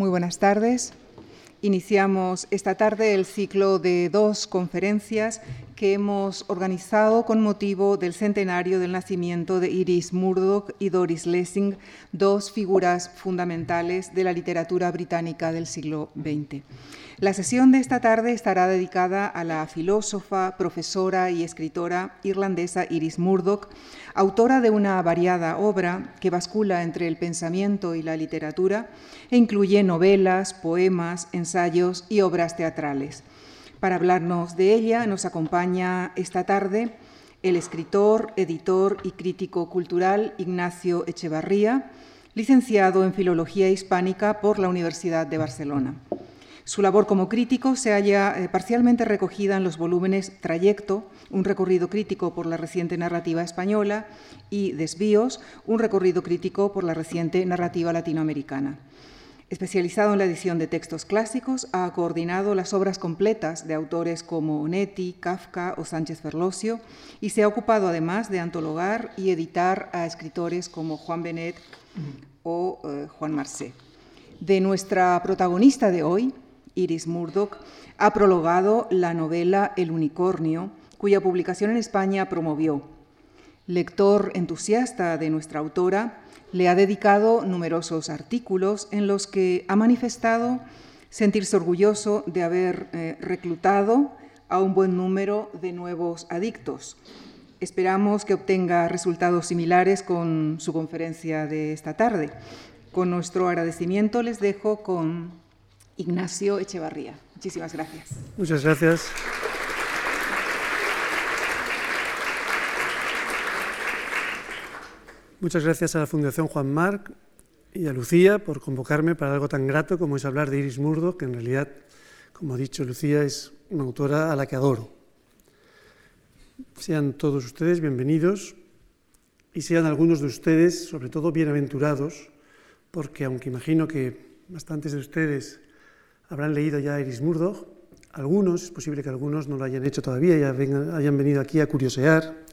Muy buenas tardes. Iniciamos esta tarde el ciclo de dos conferencias que hemos organizado con motivo del centenario del nacimiento de Iris Murdoch y Doris Lessing, dos figuras fundamentales de la literatura británica del siglo XX. La sesión de esta tarde estará dedicada a la filósofa, profesora y escritora irlandesa Iris Murdoch, autora de una variada obra que bascula entre el pensamiento y la literatura e incluye novelas, poemas, ensayos y obras teatrales. Para hablarnos de ella nos acompaña esta tarde el escritor, editor y crítico cultural Ignacio Echevarría, licenciado en Filología Hispánica por la Universidad de Barcelona. Su labor como crítico se halla eh, parcialmente recogida en los volúmenes Trayecto, un recorrido crítico por la reciente narrativa española, y Desvíos, un recorrido crítico por la reciente narrativa latinoamericana. Especializado en la edición de textos clásicos, ha coordinado las obras completas de autores como Onetti, Kafka o Sánchez Ferlosio y se ha ocupado además de antologar y editar a escritores como Juan Benet o eh, Juan Marcé. De nuestra protagonista de hoy, Iris Murdoch, ha prologado la novela El unicornio, cuya publicación en España promovió. Lector entusiasta de nuestra autora, le ha dedicado numerosos artículos en los que ha manifestado sentirse orgulloso de haber eh, reclutado a un buen número de nuevos adictos. Esperamos que obtenga resultados similares con su conferencia de esta tarde. Con nuestro agradecimiento les dejo con Ignacio Echevarría. Muchísimas gracias. Muchas gracias. Muchas gracias a la Fundación Juan Marc y a Lucía por convocarme para algo tan grato como es hablar de Iris Murdo, que en realidad, como ha dicho Lucía, es una autora a la que adoro. Sean todos ustedes bienvenidos y sean algunos de ustedes, sobre todo, bienaventurados, porque aunque imagino que bastantes de ustedes habrán leído ya Iris Murdoch, algunos, es posible que algunos no lo hayan hecho todavía y hayan venido aquí a curiosear.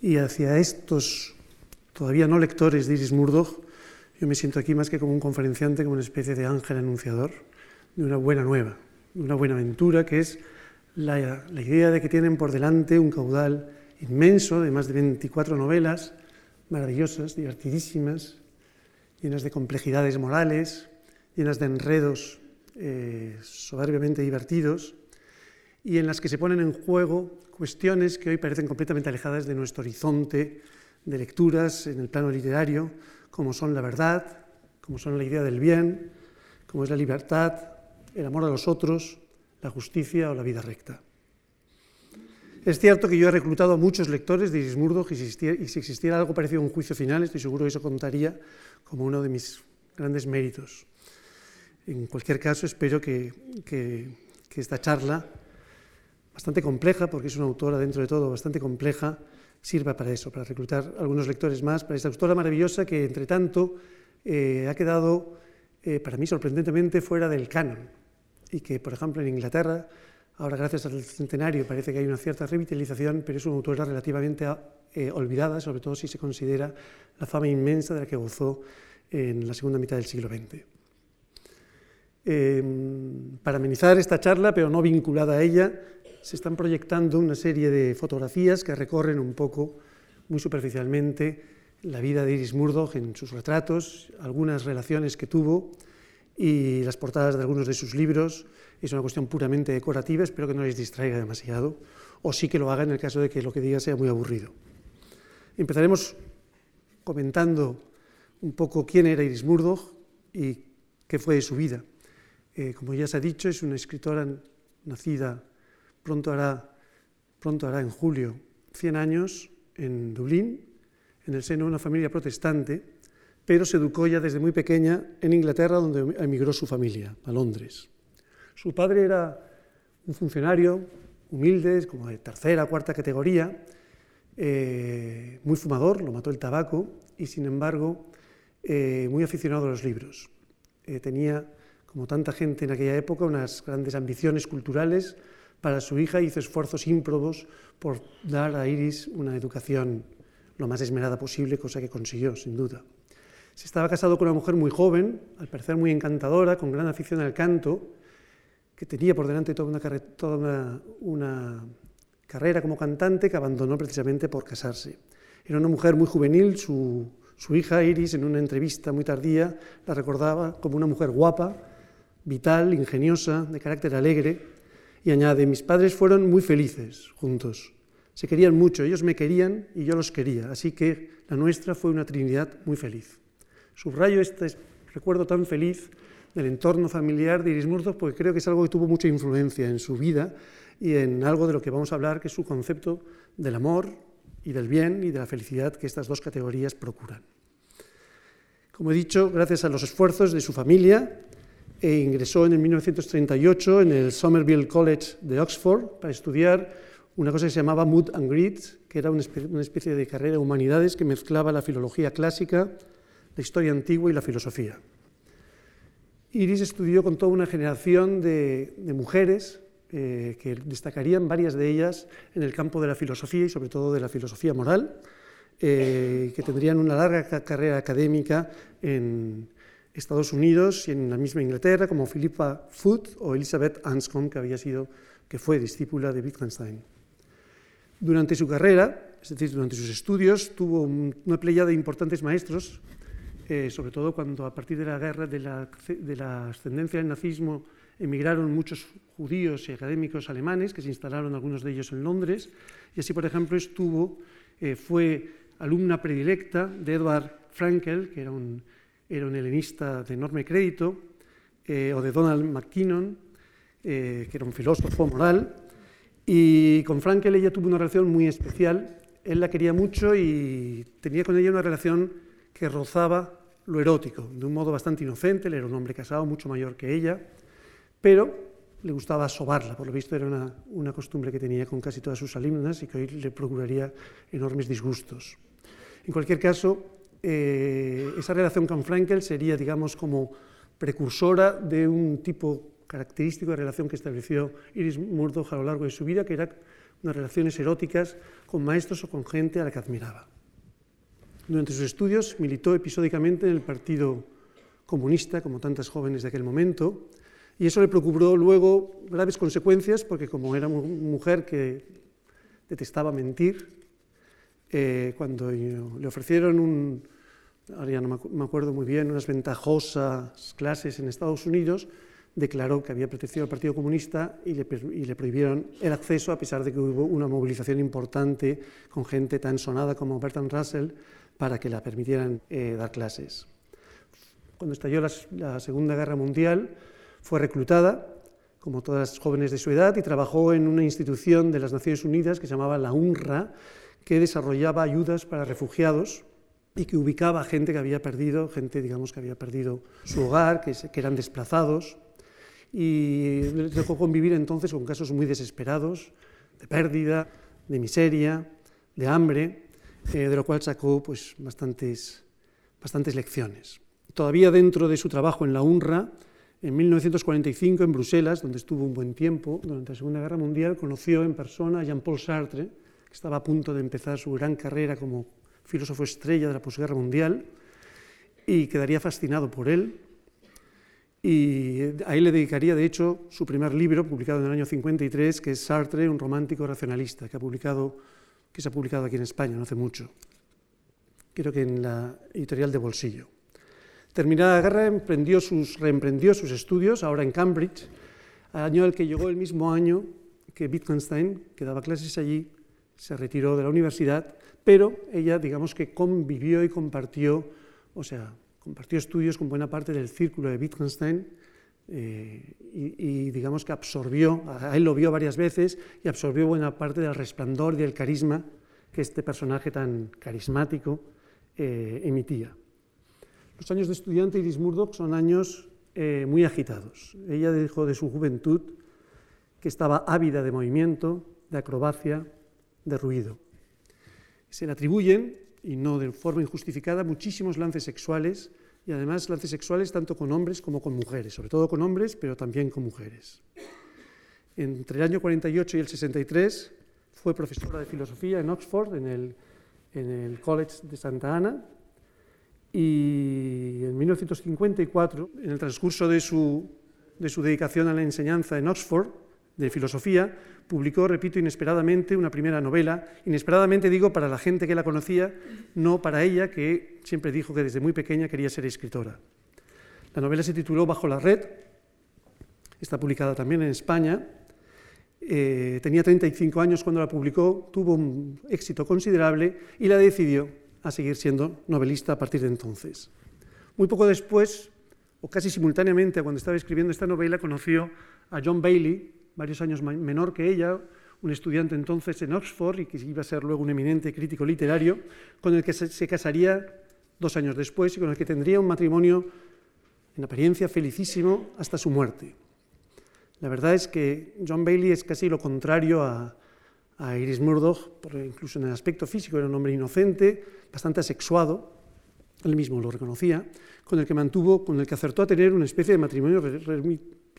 Y hacia estos todavía no lectores de Iris Murdoch, yo me siento aquí más que como un conferenciante, como una especie de ángel anunciador de una buena nueva, de una buena aventura, que es la, la idea de que tienen por delante un caudal inmenso de más de 24 novelas maravillosas, divertidísimas, llenas de complejidades morales, llenas de enredos eh, soberbiamente divertidos y en las que se ponen en juego cuestiones que hoy parecen completamente alejadas de nuestro horizonte de lecturas en el plano literario, como son la verdad, como son la idea del bien, como es la libertad, el amor a los otros, la justicia o la vida recta. Es cierto que yo he reclutado a muchos lectores de Iris Murdoch y si existiera algo parecido a un juicio final, estoy seguro que eso contaría como uno de mis grandes méritos. En cualquier caso, espero que, esta charla, bastante compleja, porque es una autora dentro de todo bastante compleja, sirva para eso, para reclutar algunos lectores más, para esta autora maravillosa que, entre tanto, eh, ha quedado, eh, para mí, sorprendentemente fuera del canon. Y que, por ejemplo, en Inglaterra, ahora gracias al centenario, parece que hay una cierta revitalización, pero es una autora relativamente eh, olvidada, sobre todo si se considera la fama inmensa de la que gozó en la segunda mitad del siglo XX. Para amenizar esta charla, pero no vinculada a ella, se están proyectando una serie de fotografías que recorren un poco, muy superficialmente, la vida de Iris Murdoch en sus retratos, algunas relaciones que tuvo y las portadas de algunos de sus libros. Es una cuestión puramente decorativa, espero que no les distraiga demasiado, o sí que lo haga en el caso de que lo que diga sea muy aburrido. Empezaremos comentando un poco quién era Iris Murdoch y qué fue de su vida. Eh, como ya se ha dicho, es una escritora nacida, pronto hará, pronto hará en julio 100 años en Dublín, en el seno de una familia protestante, pero se educó ya desde muy pequeña en Inglaterra, donde emigró su familia, a Londres. Su padre era un funcionario humilde, como de tercera, cuarta categoría, eh, muy fumador, lo mató el tabaco, y sin embargo, eh, muy aficionado a los libros. tenía como tanta gente en aquella época, unas grandes ambiciones culturales para su hija, hizo esfuerzos ímprobos por dar a Iris una educación lo más esmerada posible, cosa que consiguió, sin duda. Se estaba casado con una mujer muy joven, al parecer muy encantadora, con gran afición al canto, que tenía por delante toda una, carrera como cantante que abandonó precisamente por casarse. Era una mujer muy juvenil, su hija Iris en una entrevista muy tardía la recordaba como una mujer guapa, vital, ingeniosa, de carácter alegre, y añade, mis padres fueron muy felices juntos, se querían mucho, ellos me querían y yo los quería, así que la nuestra fue una Trinidad muy feliz. Subrayo este recuerdo tan feliz del entorno familiar de Iris Murdoch porque creo que es algo que tuvo mucha influencia en su vida y en algo de lo que vamos a hablar, que es su concepto del amor y del bien y de la felicidad que estas dos categorías procuran. Como he dicho, gracias a los esfuerzos de su familia, e ingresó en el 1938 en el Somerville College de Oxford para estudiar una cosa que se llamaba Mood and Grit, que era una especie de carrera de humanidades que mezclaba la filología clásica, la historia antigua y la filosofía. Iris estudió con toda una generación de, mujeres eh, que destacarían varias de ellas en el campo de la filosofía y sobre todo de la filosofía moral, eh, que tendrían una larga carrera académica en, Estados Unidos y en la misma Inglaterra, como Philippa Foot o Elizabeth Anscombe, que, había sido, que fue discípula de Wittgenstein. Durante su carrera, es decir, durante sus estudios, tuvo una playa de importantes maestros, eh, sobre todo cuando a partir de la guerra de la, de ascendencia del nazismo emigraron muchos judíos y académicos alemanes, que se instalaron algunos de ellos en Londres, y así, por ejemplo, estuvo, eh, fue alumna predilecta de Edward Frankel, que era un era un helenista de enorme crédito, eh, o de Donald McKinnon, eh, que era un filósofo moral, y con Frankel ella tuvo una relación muy especial. Él la quería mucho y tenía con ella una relación que rozaba lo erótico, de un modo bastante inocente. Él era un hombre casado, mucho mayor que ella, pero le gustaba sobarla, por lo visto era una, una costumbre que tenía con casi todas sus alumnas y que hoy le procuraría enormes disgustos. En cualquier caso, eh, esa relación con Frankel sería, digamos, como precursora de un tipo característico de relación que estableció Iris Murdoch a lo largo de su vida, que eran unas relaciones eróticas con maestros o con gente a la que admiraba. Durante sus estudios militó episódicamente en el Partido Comunista, como tantas jóvenes de aquel momento, y eso le procuró luego graves consecuencias, porque como era una mujer que detestaba mentir, eh, cuando le ofrecieron un, ahora ya no me acuerdo muy bien, unas ventajosas clases en Estados Unidos, declaró que había pertenecido al Partido Comunista y le, y le, prohibieron el acceso, a pesar de que hubo una movilización importante con gente tan sonada como Bertrand Russell para que la permitieran eh, dar clases. Cuando estalló la, la Segunda Guerra Mundial, fue reclutada, como todas las jóvenes de su edad, y trabajó en una institución de las Naciones Unidas que se llamaba la UNRWA, que desarrollaba ayudas para refugiados y que ubicaba gente que había perdido, gente digamos que había perdido su hogar, que, eran desplazados, y les dejó convivir entonces con casos muy desesperados, de pérdida, de miseria, de hambre, eh, de lo cual sacó pues, bastantes, bastantes lecciones. Todavía dentro de su trabajo en la UNRWA, en 1945 en Bruselas, donde estuvo un buen tiempo, durante la Segunda Guerra Mundial, conoció en persona a Jean-Paul Sartre, que estaba a punto de empezar su gran carrera como filósofo estrella de la posguerra mundial, y quedaría fascinado por él. Y a él le dedicaría, de hecho, su primer libro, publicado en el año 53, que es Sartre, un romántico racionalista, que, ha publicado, que se ha publicado aquí en España no hace mucho. Creo que en la editorial de Bolsillo. Terminada la guerra, emprendió sus, reemprendió sus estudios, ahora en Cambridge, año al que llegó el mismo año que Wittgenstein, que daba clases allí, se retiró de la universidad, pero ella, digamos que convivió y compartió, o sea, compartió estudios con buena parte del círculo de Wittgenstein eh, y, digamos que absorbió, a él lo vio varias veces y absorbió buena parte del resplandor y del carisma que este personaje tan carismático eh, emitía. Los años de estudiante Iris Murdoch son años eh, muy agitados. Ella dijo de su juventud que estaba ávida de movimiento, de acrobacia, de ruido. Se le atribuyen, y no de forma injustificada, muchísimos lances sexuales, y además lances sexuales tanto con hombres como con mujeres, sobre todo con hombres, pero también con mujeres. Entre el año 48 y el 63 fue profesora de filosofía en Oxford, en el, en el College de Santa Ana, y en 1954, en el transcurso de su, de su dedicación a la enseñanza en Oxford, de filosofía, publicó, repito, inesperadamente una primera novela. Inesperadamente digo para la gente que la conocía, no para ella, que siempre dijo que desde muy pequeña quería ser escritora. La novela se tituló Bajo la red, está publicada también en España. Eh, tenía 35 años cuando la publicó, tuvo un éxito considerable y la decidió a seguir siendo novelista a partir de entonces. Muy poco después, o casi simultáneamente, cuando estaba escribiendo esta novela, conoció a John Bailey, varios años menor que ella, un estudiante entonces en Oxford y que iba a ser luego un eminente crítico literario, con el que se casaría dos años después y con el que tendría un matrimonio en apariencia felicísimo hasta su muerte. La verdad es que John Bailey es casi lo contrario a, Iris Murdoch, incluso en el aspecto físico era un hombre inocente, bastante asexuado, él mismo lo reconocía, con el que mantuvo, con el que acertó a tener una especie de matrimonio,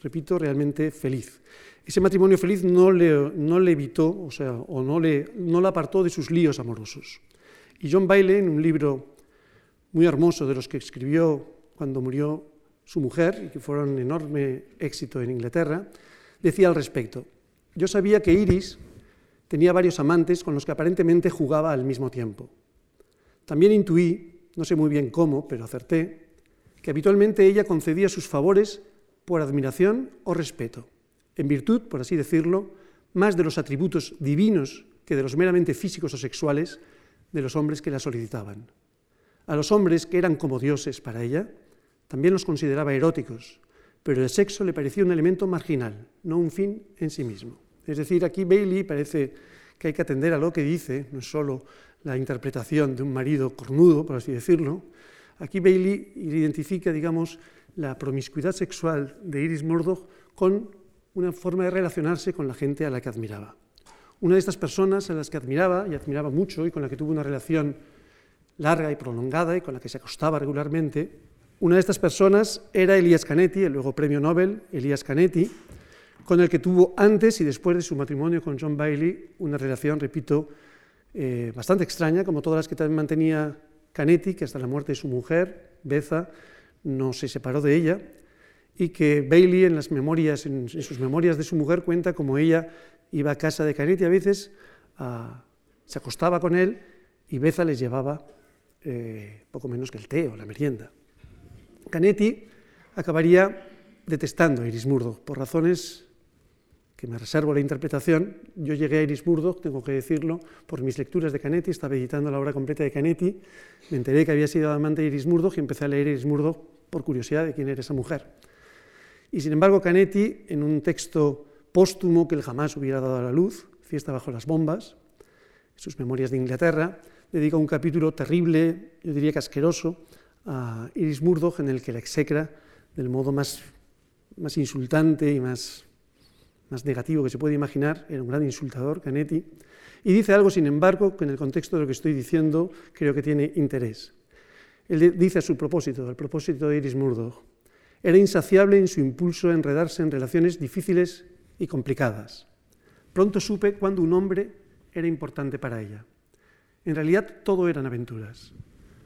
repito, realmente feliz. Ese matrimonio feliz no le, no le evitó, o sea, o no le, no le apartó de sus líos amorosos. Y John Bailey, en un libro muy hermoso de los que escribió cuando murió su mujer, y que fueron enorme éxito en Inglaterra, decía al respecto, yo sabía que Iris tenía varios amantes con los que aparentemente jugaba al mismo tiempo. También intuí, no sé muy bien cómo, pero acerté, que habitualmente ella concedía sus favores por admiración o respeto, en virtud, por así decirlo, más de los atributos divinos que de los meramente físicos o sexuales de los hombres que la solicitaban. A los hombres que eran como dioses para ella, también los consideraba eróticos, pero el sexo le parecía un elemento marginal, no un fin en sí mismo. Es decir, aquí Bailey parece que hay que atender a lo que dice, no es solo la interpretación de un marido cornudo, por así decirlo. Aquí Bailey identifica, digamos, la promiscuidad sexual de Iris Murdoch con una forma de relacionarse con la gente a la que admiraba. Una de estas personas a las que admiraba, y admiraba mucho, y con la que tuvo una relación larga y prolongada, y con la que se acostaba regularmente, una de estas personas era Elías Canetti, el luego premio Nobel Elías Canetti, con el que tuvo antes y después de su matrimonio con John Bailey una relación, repito, eh, bastante extraña, como todas las que también mantenía Canetti, que hasta la muerte de su mujer, Beza, no se separó de ella, y que Bailey en, sus memorias de su mujer cuenta como ella iba a casa de Canetti a veces, se acostaba con él y Beza les llevaba eh, poco menos que el té o la merienda. Canetti acabaría detestando a Iris Murdoch por razones que me reservo la interpretación. Yo llegué a Iris Murdoch, tengo que decirlo, por mis lecturas de Canetti, estaba editando la obra completa de Canetti, me enteré que había sido amante de Iris Murdoch y empecé a leer Iris Murdoch por curiosidad de quién era esa mujer. Y sin embargo, Canetti, en un texto póstumo que él jamás hubiera dado a la luz, Fiesta bajo las bombas, sus memorias de Inglaterra, dedica un capítulo terrible, yo diría que asqueroso, a Iris Murdoch en el que la execra del modo más, más insultante y más, más negativo que se puede imaginar, era un gran insultador, Canetti, y dice algo, sin embargo, que en el contexto de lo que estoy diciendo creo que tiene interés. Él dice su propósito, al propósito de Iris Murdoch, era insaciable en su impulso a enredarse en relaciones difíciles y complicadas. Pronto supe cuando un hombre era importante para ella. En realidad todo eran aventuras.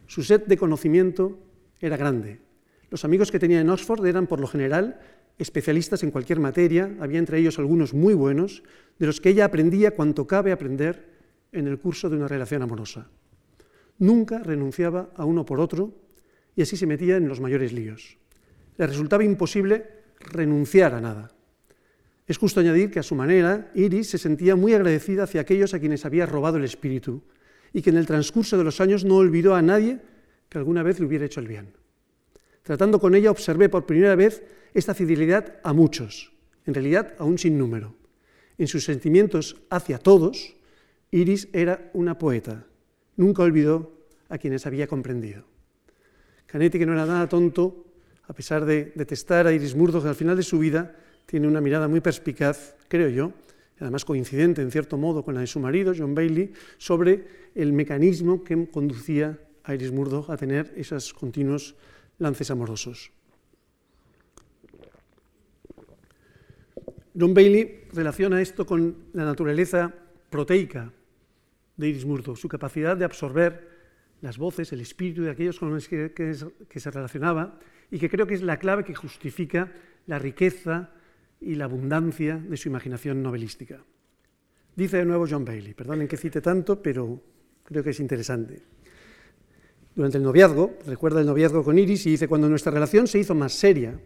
Su sed de conocimiento era grande. Los amigos que tenía en Oxford eran, por lo general, especialistas en cualquier materia, había entre ellos algunos muy buenos, de los que ella aprendía cuanto cabe aprender en el curso de una relación amorosa. Nunca renunciaba a uno por otro y así se metía en los mayores líos. Le resultaba imposible renunciar a nada. Es justo añadir que a su manera, Iris se sentía muy agradecida hacia aquellos a quienes había robado el espíritu, y que en el transcurso de los años no olvidó a nadie que alguna vez le hubiera hecho el bien. Tratando con ella observé por primera vez esta fidelidad a muchos, en realidad a un sinnúmero. En sus sentimientos hacia todos, Iris era una poeta. Nunca olvidó a quienes había comprendido. Canetti, que no era nada tonto, a pesar de detestar a Iris Murdoch al final de su vida, tiene una mirada muy perspicaz, creo yo, además coincidente en cierto modo con la de su marido, John Bailey, sobre el mecanismo que conducía a Iris Murdoch a tener esos continuos lances amorosos. John Bailey relaciona esto con la naturaleza proteica de Iris Murdoch, su capacidad de absorber las voces, el espíritu de aquellos con los que, que se relacionaba y que creo que es la clave que justifica la riqueza y la abundancia de su imaginación novelística. Dice de nuevo John Bailey, perdonen que cite tanto, pero creo que es interesante. Durante el noviazgo, recuerda el noviazgo con Iris y dice, cuando nuestra relación se hizo más seria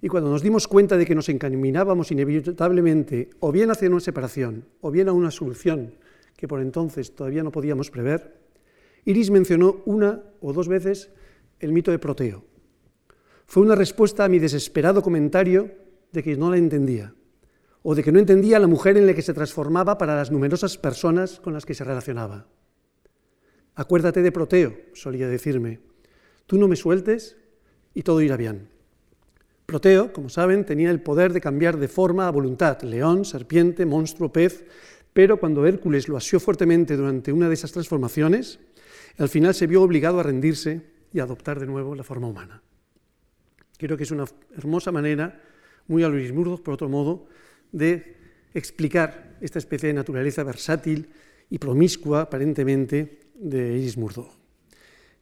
y cuando nos dimos cuenta de que nos encaminábamos inevitablemente o bien hacia una separación o bien a una solución que por entonces todavía no podíamos prever, Iris mencionó una o dos veces el mito de Proteo. Fue una respuesta a mi desesperado comentario de que no la entendía o de que no entendía la mujer en la que se transformaba para las numerosas personas con las que se relacionaba. Acuérdate de Proteo, solía decirme, tú no me sueltes y todo irá bien. Proteo, como saben, tenía el poder de cambiar de forma a voluntad, león, serpiente, monstruo, pez, pero cuando Hércules lo asió fuertemente durante una de esas transformaciones, al final se vio obligado a rendirse y a adoptar de nuevo la forma humana. Creo que es una hermosa manera, muy a Luis Murdoch, por otro modo, de explicar esta especie de naturaleza versátil y promiscua, aparentemente, de Iris Murdoch.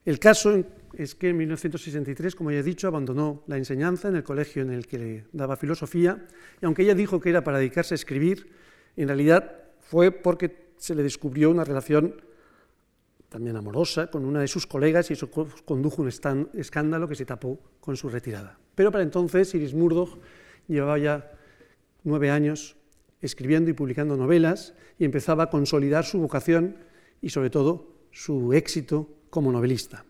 El caso es que en 1963, como ya he dicho, abandonó la enseñanza en el colegio en el que le daba filosofía, y aunque ella dijo que era para dedicarse a escribir, en realidad fue porque se le descubrió una relación también amorosa con una de sus colegas y eso condujo un escándalo que se tapó con su retirada. Pero para entonces Iris Murdoch llevaba ya nueve años escribiendo y publicando novelas y empezaba a consolidar su vocación y sobre todo su éxito como novelista.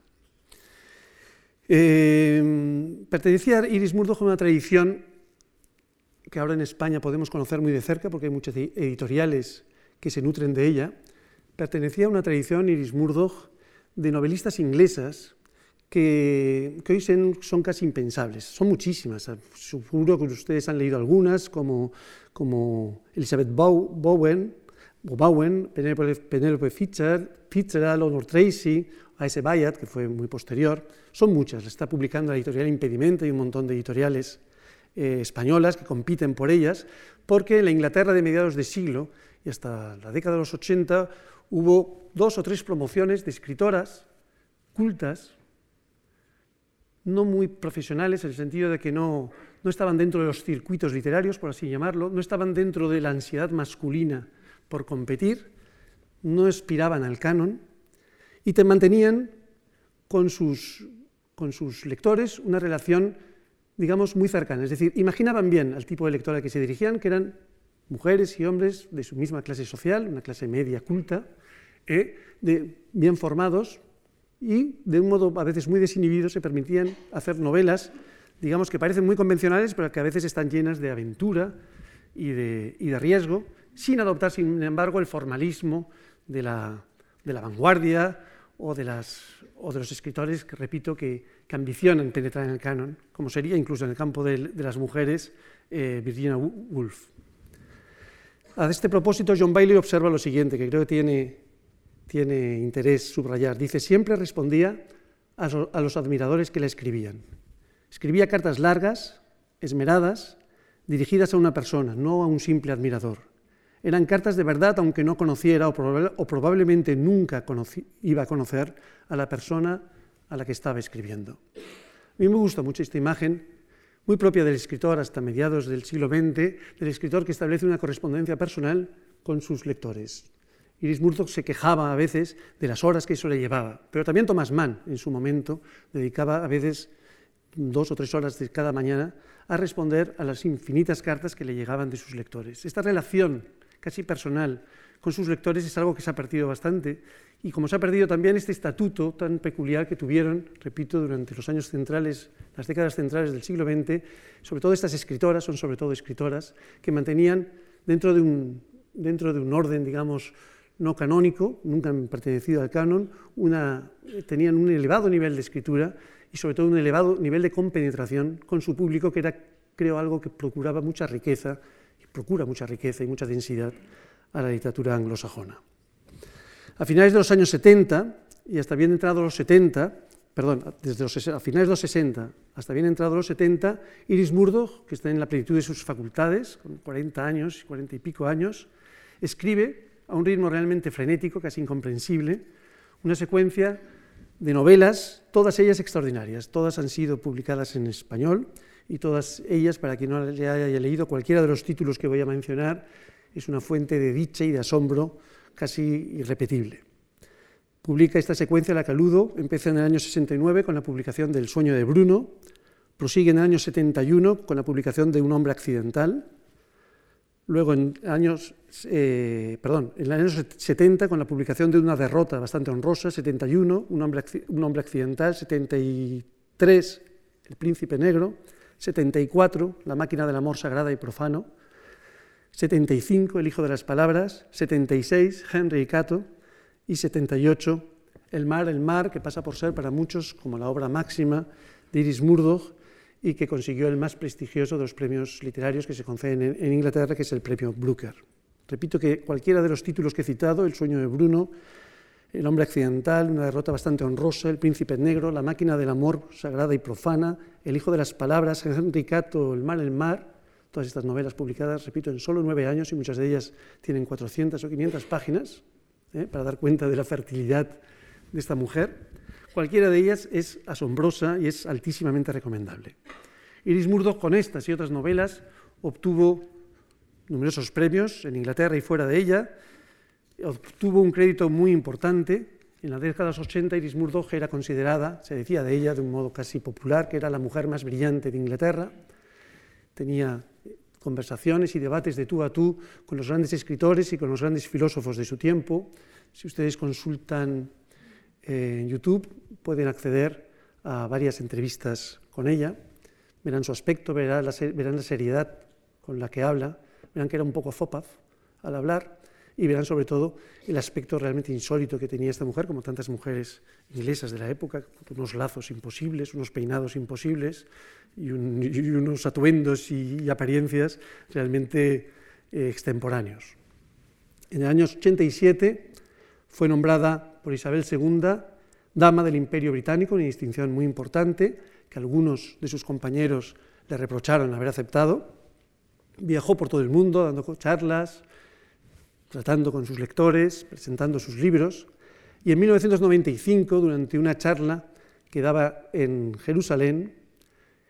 Eh, pertenecía Iris Murdoch a una tradición que ahora en España podemos conocer muy de cerca porque hay muchas editoriales que se nutren de ella. Pertenecía a una tradición, Iris Murdoch, de novelistas inglesas que, hoy son, casi impensables. Son muchísimas. Seguro que ustedes han leído algunas, como, como Elizabeth Bowen, Bowen Penelope Fitzgerald, Honor Tracy, A.S. Bayat, que fue muy posterior. Son muchas. Está publicando la editorial Impedimento y un montón de editoriales eh, españolas que compiten por ellas, porque en la Inglaterra de mediados de siglo y hasta la década de los 80 hubo dos o tres promociones de escritoras cultas no muy profesionales, en el sentido de que no, no estaban dentro de los circuitos literarios, por así llamarlo, no estaban dentro de la ansiedad masculina por competir, no aspiraban al canon y te mantenían con sus, con sus lectores una relación, digamos, muy cercana. Es decir, imaginaban bien al tipo de lector al que se dirigían, que eran mujeres y hombres de su misma clase social, una clase media culta, eh, bien formados, y de un modo a veces muy desinhibido se permitían hacer novelas, digamos que parecen muy convencionales, pero que a veces están llenas de aventura y de, riesgo, sin adoptar, sin embargo, el formalismo de la, vanguardia o de, los escritores que, repito, que, ambicionan penetrar en el canon, como sería incluso en el campo de, las mujeres eh, Virginia Woolf. A este propósito, John Bailey observa lo siguiente, que creo que tiene tiene interés subrayar. Dice, siempre respondía a los admiradores que le escribían. Escribía cartas largas, esmeradas, dirigidas a una persona, no a un simple admirador. Eran cartas de verdad, aunque no conociera o, probablemente nunca iba a conocer a la persona a la que estaba escribiendo. A mí me gusta mucho esta imagen, muy propia del escritor hasta mediados del siglo XX, del escritor que establece una correspondencia personal con sus lectores. Iris Murdoch se quejaba a veces de las horas que eso le llevaba, pero también Thomas Mann en su momento dedicaba a veces dos o tres horas cada mañana a responder a las infinitas cartas que le llegaban de sus lectores. Esta relación casi personal con sus lectores es algo que se ha perdido bastante. Y como se ha perdido también este estatuto tan peculiar que tuvieron, repito, durante los años centrales, las décadas centrales del siglo XX, sobre todo estas escritoras, son sobre todo escritoras, que mantenían dentro de un, dentro de un orden, digamos, no canónico, nunca han pertenecido al canon, tenían un elevado nivel de escritura y sobre todo un elevado nivel de compenetración con su público, que era, creo, algo que procuraba mucha riqueza, y procura mucha riqueza y mucha densidad a la literatura anglosajona. A finales de los años 70 y hasta bien entrados los 70, perdón, desde los, a finales de los 60 hasta bien entrados los 70, Iris Murdoch, que está en la plenitud de sus facultades, con 40 años, 40 y pico años, escribe a un ritmo realmente frenético, casi incomprensible, Una secuencia de novelas, todas ellas extraordinarias, todas han sido publicadas en español y todas ellas, para quien no haya leído cualquiera de los títulos que voy a mencionar, es una fuente de dicha y de asombro casi irrepetible. Publica esta secuencia La Caludo, empieza en el año 69 con la publicación del Sueño de Bruno, prosigue en el año 71 con la publicación de Un hombre accidental, luego en años, eh, perdón, en el año 70 con la publicación de una derrota bastante honrosa, 71, Un hombre, un hombre accidental, 73, El príncipe negro, 74, La máquina del amor sagrada y profano, 75, El hijo de las palabras, 76, Henry y Cato, y 78, El mar, el mar, que pasa por ser para muchos como la obra máxima de Iris Murdoch y que consiguió el más prestigioso de los premios literarios que se conceden en, Inglaterra, que es el premio Brooker. Repito que cualquiera de los títulos que he citado, El sueño de Bruno, El hombre accidental, una derrota bastante honrosa, El príncipe negro, La máquina del amor sagrada y profana, El hijo de las palabras, Henry Cato, El mar, el mar, todas estas novelas publicadas, repito, en solo nueve años y muchas de ellas tienen 400 o 500 páginas, ¿eh? para dar cuenta de la fertilidad de esta mujer. Cualquiera de ellas es asombrosa y es altísimamente recomendable. Iris Murdoch con estas y otras novelas obtuvo numerosos premios en Inglaterra y fuera de ella, obtuvo un crédito muy importante. En las décadas 80 Iris Murdoch era considerada, se decía de ella de un modo casi popular, que era la mujer más brillante de Inglaterra. Tenía conversaciones y debates de tú a tú con los grandes escritores y con los grandes filósofos de su tiempo. Si ustedes consultan eh, en YouTube pueden acceder a varias entrevistas con ella, verán su aspecto, verán la, verán la seriedad con la que habla, verán que era un poco fopaz al hablar y verán sobre todo el aspecto realmente insólito que tenía esta mujer, como tantas mujeres inglesas de la época, unos lazos imposibles, unos peinados imposibles y, unos atuendos y, apariencias realmente eh, extemporáneos. En el año 87 fue nombrada por Isabel II dama del Imperio Británico, una distinción muy importante que algunos de sus compañeros le reprocharon haber aceptado. Viajó por todo el mundo dando charlas, tratando con sus lectores, presentando sus libros. Y en 1995, durante una charla que daba en Jerusalén,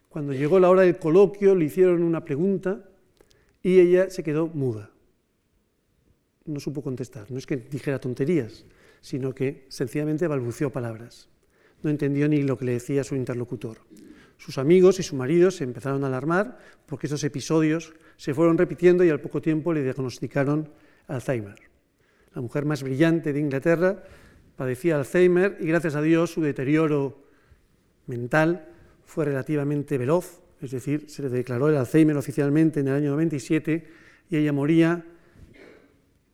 cuando llegó la hora del coloquio, le hicieron una pregunta y ella se quedó muda. No supo contestar. No es que dijera tonterías, sino que sencillamente balbuceó palabras. No entendió ni lo que le decía su interlocutor. Sus amigos y su marido se empezaron a alarmar porque esos episodios se fueron repitiendo y al poco tiempo le diagnosticaron Alzheimer. La mujer más brillante de Inglaterra padecía Alzheimer y gracias a Dios su deterioro mental fue relativamente veloz, es decir, se le declaró el Alzheimer oficialmente en el año 97 y ella moría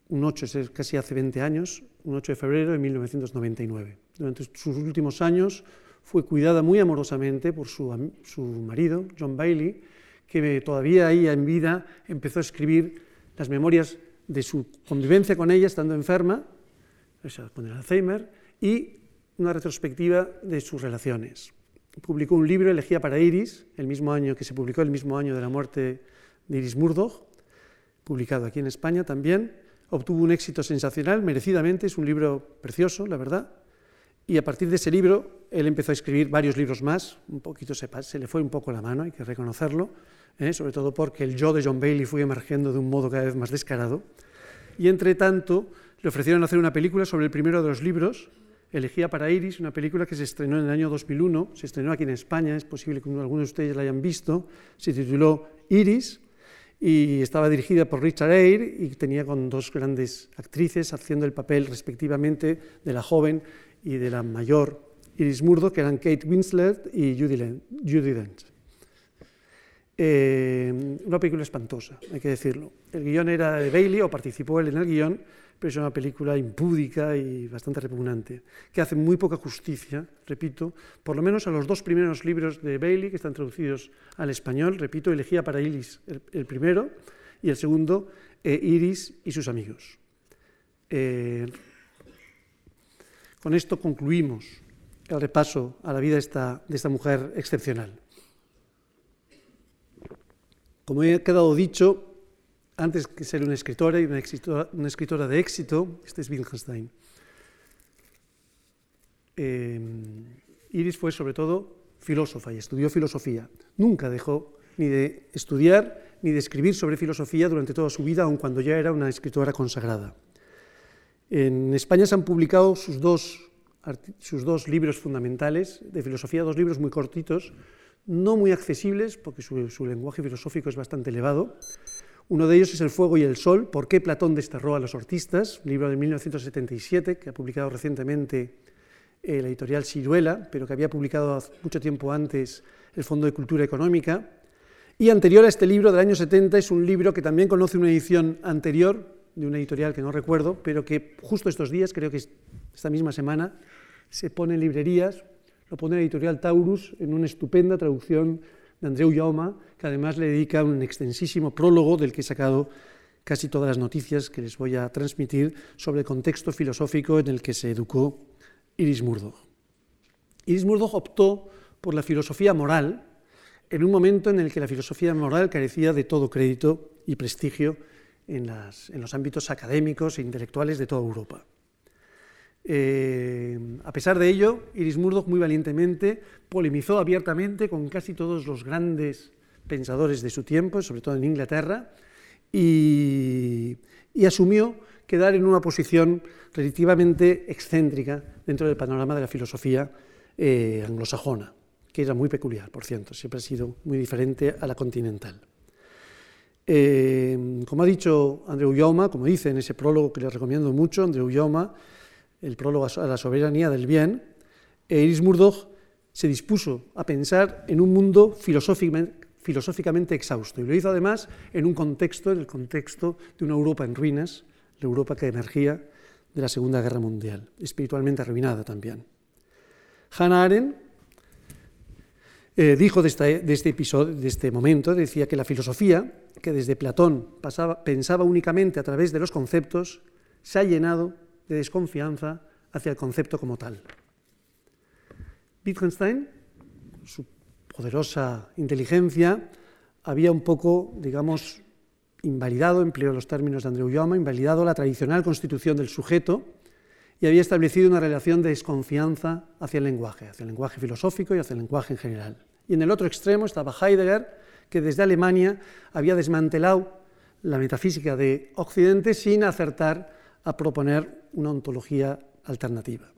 un 8, casi hace 20 años, un 8 de febrero de 1999. Durante sus últimos años fue cuidada muy amorosamente por su, su marido, John Bailey, que todavía ahí en vida empezó a escribir las memorias de su convivencia con ella estando enferma, con el Alzheimer, y una retrospectiva de sus relaciones publicó un libro, Elegía para Iris, el mismo año que se publicó, el mismo año de la muerte de Iris Murdoch, publicado aquí en España también. Obtuvo un éxito sensacional, merecidamente, es un libro precioso, la verdad. Y a partir de ese libro, él empezó a escribir varios libros más, un poquito se, se le fue un poco la mano, hay que reconocerlo, ¿eh? sobre todo porque el yo de John Bailey fue emergiendo de un modo cada vez más descarado. Y entre tanto, le ofrecieron hacer una película sobre el primero de los libros, Elegía para Iris, una película que se estrenó en el año 2001, se estrenó aquí en España, es posible que algunos de ustedes la hayan visto, se tituló Iris y estaba dirigida por Richard Eyre y tenía con dos grandes actrices haciendo el papel respectivamente de la joven y de la mayor Iris Murdoch, que eran Kate Winslet y Judy, Dench. Eh, una película espantosa, hay que decirlo. El guion era de Bailey, o participó él en el guion, pero es una película impúdica y bastante repugnante, que hace muy poca justicia, repito, por lo menos a los dos primeros libros de Bailey, que están traducidos al español, repito, elegía para Iris el, primero, y el segundo, eh, Iris y sus amigos. Eh, con esto concluimos el repaso a la vida de esta, de esta mujer excepcional. Como he quedado dicho, antes que ser una escritora y una escritora, de éxito, este es Wittgenstein. eh, Iris fue sobre todo filósofa y estudió filosofía. Nunca dejó ni de estudiar ni de escribir sobre filosofía durante toda su vida, aun cuando ya era una escritora consagrada. En España se han publicado sus dos, sus dos libros fundamentales de filosofía, dos libros muy cortitos, no muy accesibles, porque su, lenguaje filosófico es bastante elevado. Uno de ellos es El fuego y el sol, ¿por qué Platón desterró a los artistas? libro de 1977 que ha publicado recientemente eh, la editorial Ciruela, pero que había publicado mucho tiempo antes el Fondo de Cultura Económica. Y anterior a este libro del año 70 es un libro que también conoce una edición anterior, de una editorial que no recuerdo, pero que justo estos días, creo que esta misma semana, se pone en librerías, lo pone la editorial Taurus en una estupenda traducción de Andreu Jaume, que además le dedica un extensísimo prólogo del que he sacado casi todas las noticias que les voy a transmitir sobre el contexto filosófico en el que se educó Iris Murdoch. Iris Murdoch optó por la filosofía moral en un momento en el que la filosofía moral carecía de todo crédito y prestigio en, los ámbitos académicos e intelectuales de toda Europa. Eh, a pesar de ello, Iris Murdoch muy valientemente polemizó abiertamente con casi todos los grandes pensadores de su tiempo, sobre todo en Inglaterra, y asumió quedar en una posición relativamente excéntrica dentro del panorama de la filosofía eh, anglosajona, que era muy peculiar, por cierto, siempre ha sido muy diferente a la continental. Eh, como ha dicho Andreu Jaume, como dice en ese prólogo que le recomiendo mucho, Andreu Jaume, el prólogo a la soberanía del bien, Iris Murdoch se dispuso a pensar en un mundo filosóficamente, filosóficamente exhausto y lo hizo además en un contexto, en el contexto de una Europa en ruinas, la Europa que emergía de la Segunda Guerra Mundial, espiritualmente arruinada también. Hannah Arendt eh, dijo de, este episodio, de este momento, decía que la filosofía, que desde Platón pensaba únicamente a través de los conceptos, se ha llenado de desconfianza hacia el concepto como tal. Wittgenstein, su poderosa inteligencia, había un poco, digamos, invalidado, empleo los términos de Andreu Jaume, invalidado la tradicional constitución del sujeto y había establecido una relación de desconfianza hacia el lenguaje, hacia el lenguaje filosófico y hacia el lenguaje en general. Y en el otro extremo estaba Heidegger, que desde Alemania había desmantelado la metafísica de Occidente sin acertar a proponer una ontología alternativa.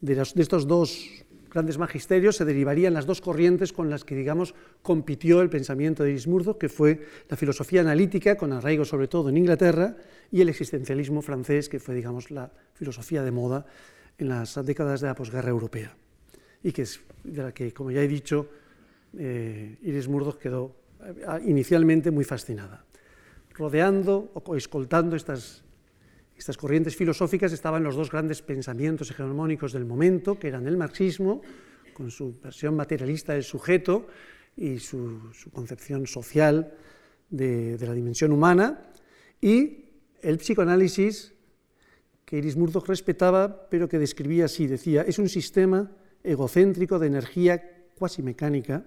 De, estos dos grandes magisterios se derivarían las dos corrientes con las que, digamos, compitió el pensamiento de Murdoch, que fue la filosofía analítica, con arraigo sobre todo en Inglaterra, y el existencialismo francés, que fue, digamos, la filosofía de moda en las décadas de la posguerra europea, y que es de la que, como ya he dicho, eh, Iris Murdoch quedó eh, inicialmente muy fascinada. Rodeando o escoltando estas estas corrientes filosóficas estaban los dos grandes pensamientos hegemónicos del momento, que eran el marxismo, con su versión materialista del sujeto y su, concepción social de, la dimensión humana, y el psicoanálisis que Iris Murdoch respetaba, pero que describía así, decía, es un sistema egocéntrico de energía cuasi mecánica,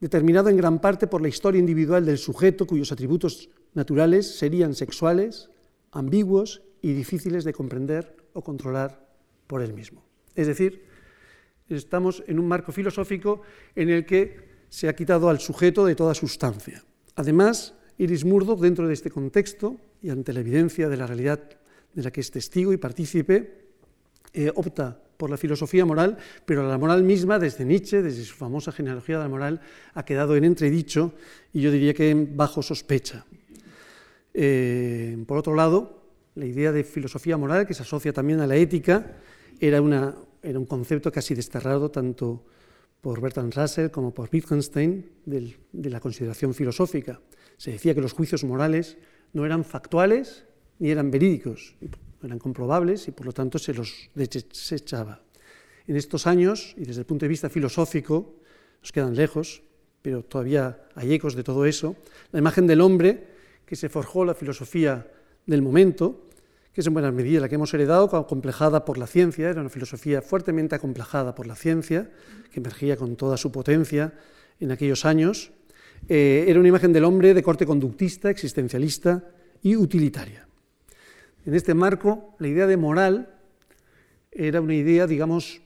determinado en gran parte por la historia individual del sujeto, cuyos atributos naturales serían sexuales, ambiguos y difíciles de comprender o controlar por él mismo. Es decir, estamos en un marco filosófico en el que se ha quitado al sujeto de toda sustancia. Además, Iris Murdoch, dentro de este contexto y ante la evidencia de la realidad de la que es testigo y partícipe, eh, opta por la filosofía moral, pero la moral misma, desde Nietzsche, desde su famosa genealogía de la moral, ha quedado en entredicho y yo diría que bajo sospecha. Eh, por otro lado, la idea de filosofía moral, que se asocia también a la ética, era, un concepto casi desterrado tanto por Bertrand Russell como por Wittgenstein de la consideración filosófica. Se decía que los juicios morales no eran factuales ni eran verídicos, eran comprobables y por lo tanto se los desechaba. En estos años, y desde el punto de vista filosófico, nos quedan lejos, pero todavía hay ecos de todo eso, la imagen del hombre que se forjó la filosofía del momento, que es en buena medida la que hemos heredado, acomplejada por la ciencia, era una filosofía fuertemente acomplejada por la ciencia, que emergía con toda su potencia en aquellos años, eh, era una imagen del hombre de corte conductista, existencialista y utilitaria. En este marco, la idea de moral era una idea, digamos,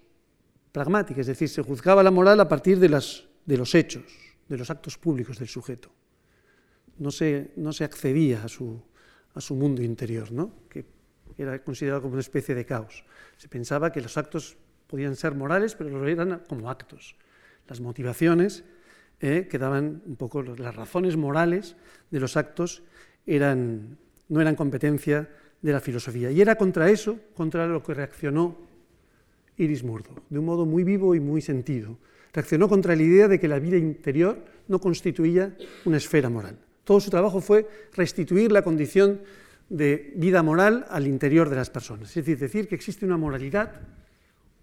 pragmática, es decir, se juzgaba la moral a partir de los hechos, de los actos públicos del sujeto. No se, accedía a su, mundo interior, que era considerado como una especie de caos. Se pensaba que los actos podían ser morales, pero lo eran como actos. Las motivaciones eh, que daban un poco las razones morales de los actos no eran competencia de la filosofía. Y era contra eso, contra lo que reaccionó Iris Murdo, de un modo muy vivo y muy sentido. Reaccionó contra la idea de que la vida interior no constituía una esfera moral. Todo su trabajo fue restituir la condición de vida moral al interior de las personas. Es decir, decir que existe una moralidad,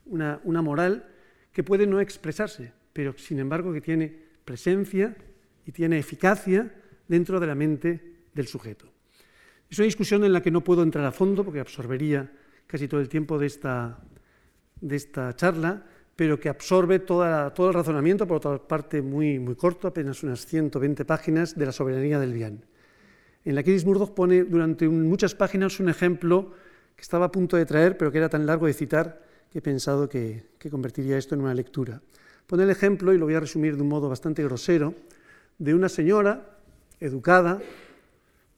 una, una moral que puede no expresarse, pero sin embargo que tiene presencia y tiene eficacia dentro de la mente del sujeto. Es una discusión en la que no puedo entrar a fondo porque absorbería casi todo el tiempo de esta, de esta charla, pero que absorbe toda, todo el razonamiento, por otra parte muy, muy corto, apenas unas 120 páginas, de la soberanía del bien. En la que Iris Murdoch pone durante muchas páginas un ejemplo que estaba a punto de traer, pero que era tan largo de citar que he pensado que, que convertiría esto en una lectura. Pone el ejemplo, y lo voy a resumir de un modo bastante grosero, de una señora educada,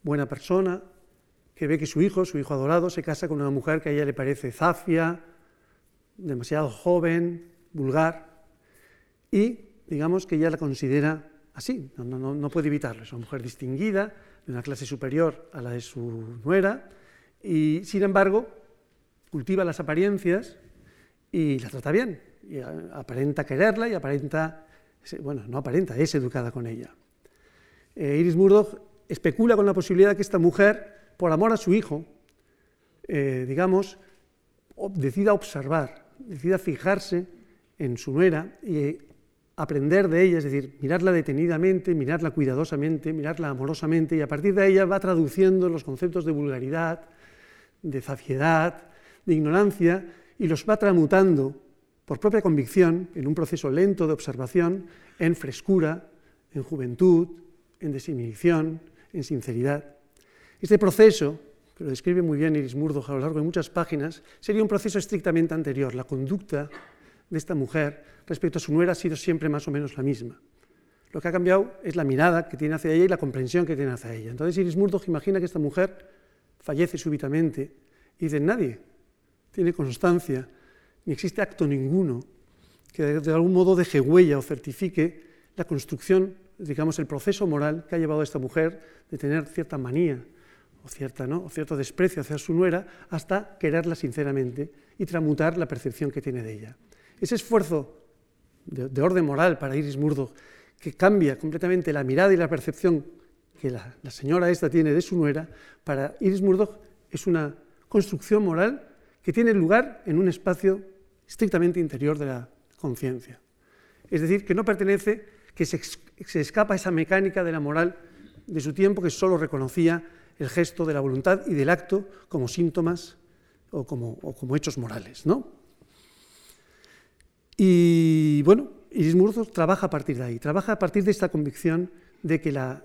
buena persona, que ve que su hijo, su hijo adorado, se casa con una mujer que a ella le parece zafia, demasiado joven, vulgar, y digamos que ella la considera así, no, puede evitarlo, es una mujer distinguida, de una clase superior a la de su nuera, y sin embargo cultiva las apariencias y la trata bien, y aparenta quererla y aparenta, bueno, no aparenta, es educada con ella. Eh, Iris Murdoch especula con la posibilidad de que esta mujer, por amor a su hijo, eh, digamos, decida observar, decida fijarse en su nuera y aprender de ella, es decir, mirarla detenidamente, mirarla cuidadosamente, mirarla amorosamente, y a partir de ella va traduciendo los conceptos de vulgaridad, de zafiedad, de ignorancia, y los va tramutando por propia convicción, en un proceso lento de observación, en frescura, en juventud, en desinhibición, en sinceridad. Este proceso, que lo describe muy bien Iris Murdoch a lo largo de muchas páginas, sería un proceso estrictamente anterior. La conducta de esta mujer respecto a su nuera ha sido siempre más o menos la misma. Lo que ha cambiado es la mirada que tiene hacia ella y la comprensión que tiene hacia ella. Entonces Iris Murdoch imagina que esta mujer fallece súbitamente y dice, nadie tiene constancia, ni existe acto ninguno que de algún modo deje huella o certifique la construcción digamos, el proceso moral que ha llevado a esta mujer de tener cierta manía o, cierta, ¿no? o cierto desprecio hacia su nuera hasta quererla sinceramente y tramutar la percepción que tiene de ella. Ese esfuerzo de, orden moral para Iris Murdoch, que cambia completamente la mirada y la percepción que la, señora esta tiene de su nuera, para Iris Murdoch es una construcción moral que tiene lugar en un espacio estrictamente interior de la conciencia. Es decir, que no pertenece que se, escapa esa mecánica de la moral de su tiempo que solo reconocía el gesto de la voluntad y del acto como síntomas o como, hechos morales. ¿no? Y bueno, Iris Murdoch trabaja a partir de ahí, trabaja a partir de esta convicción de que la,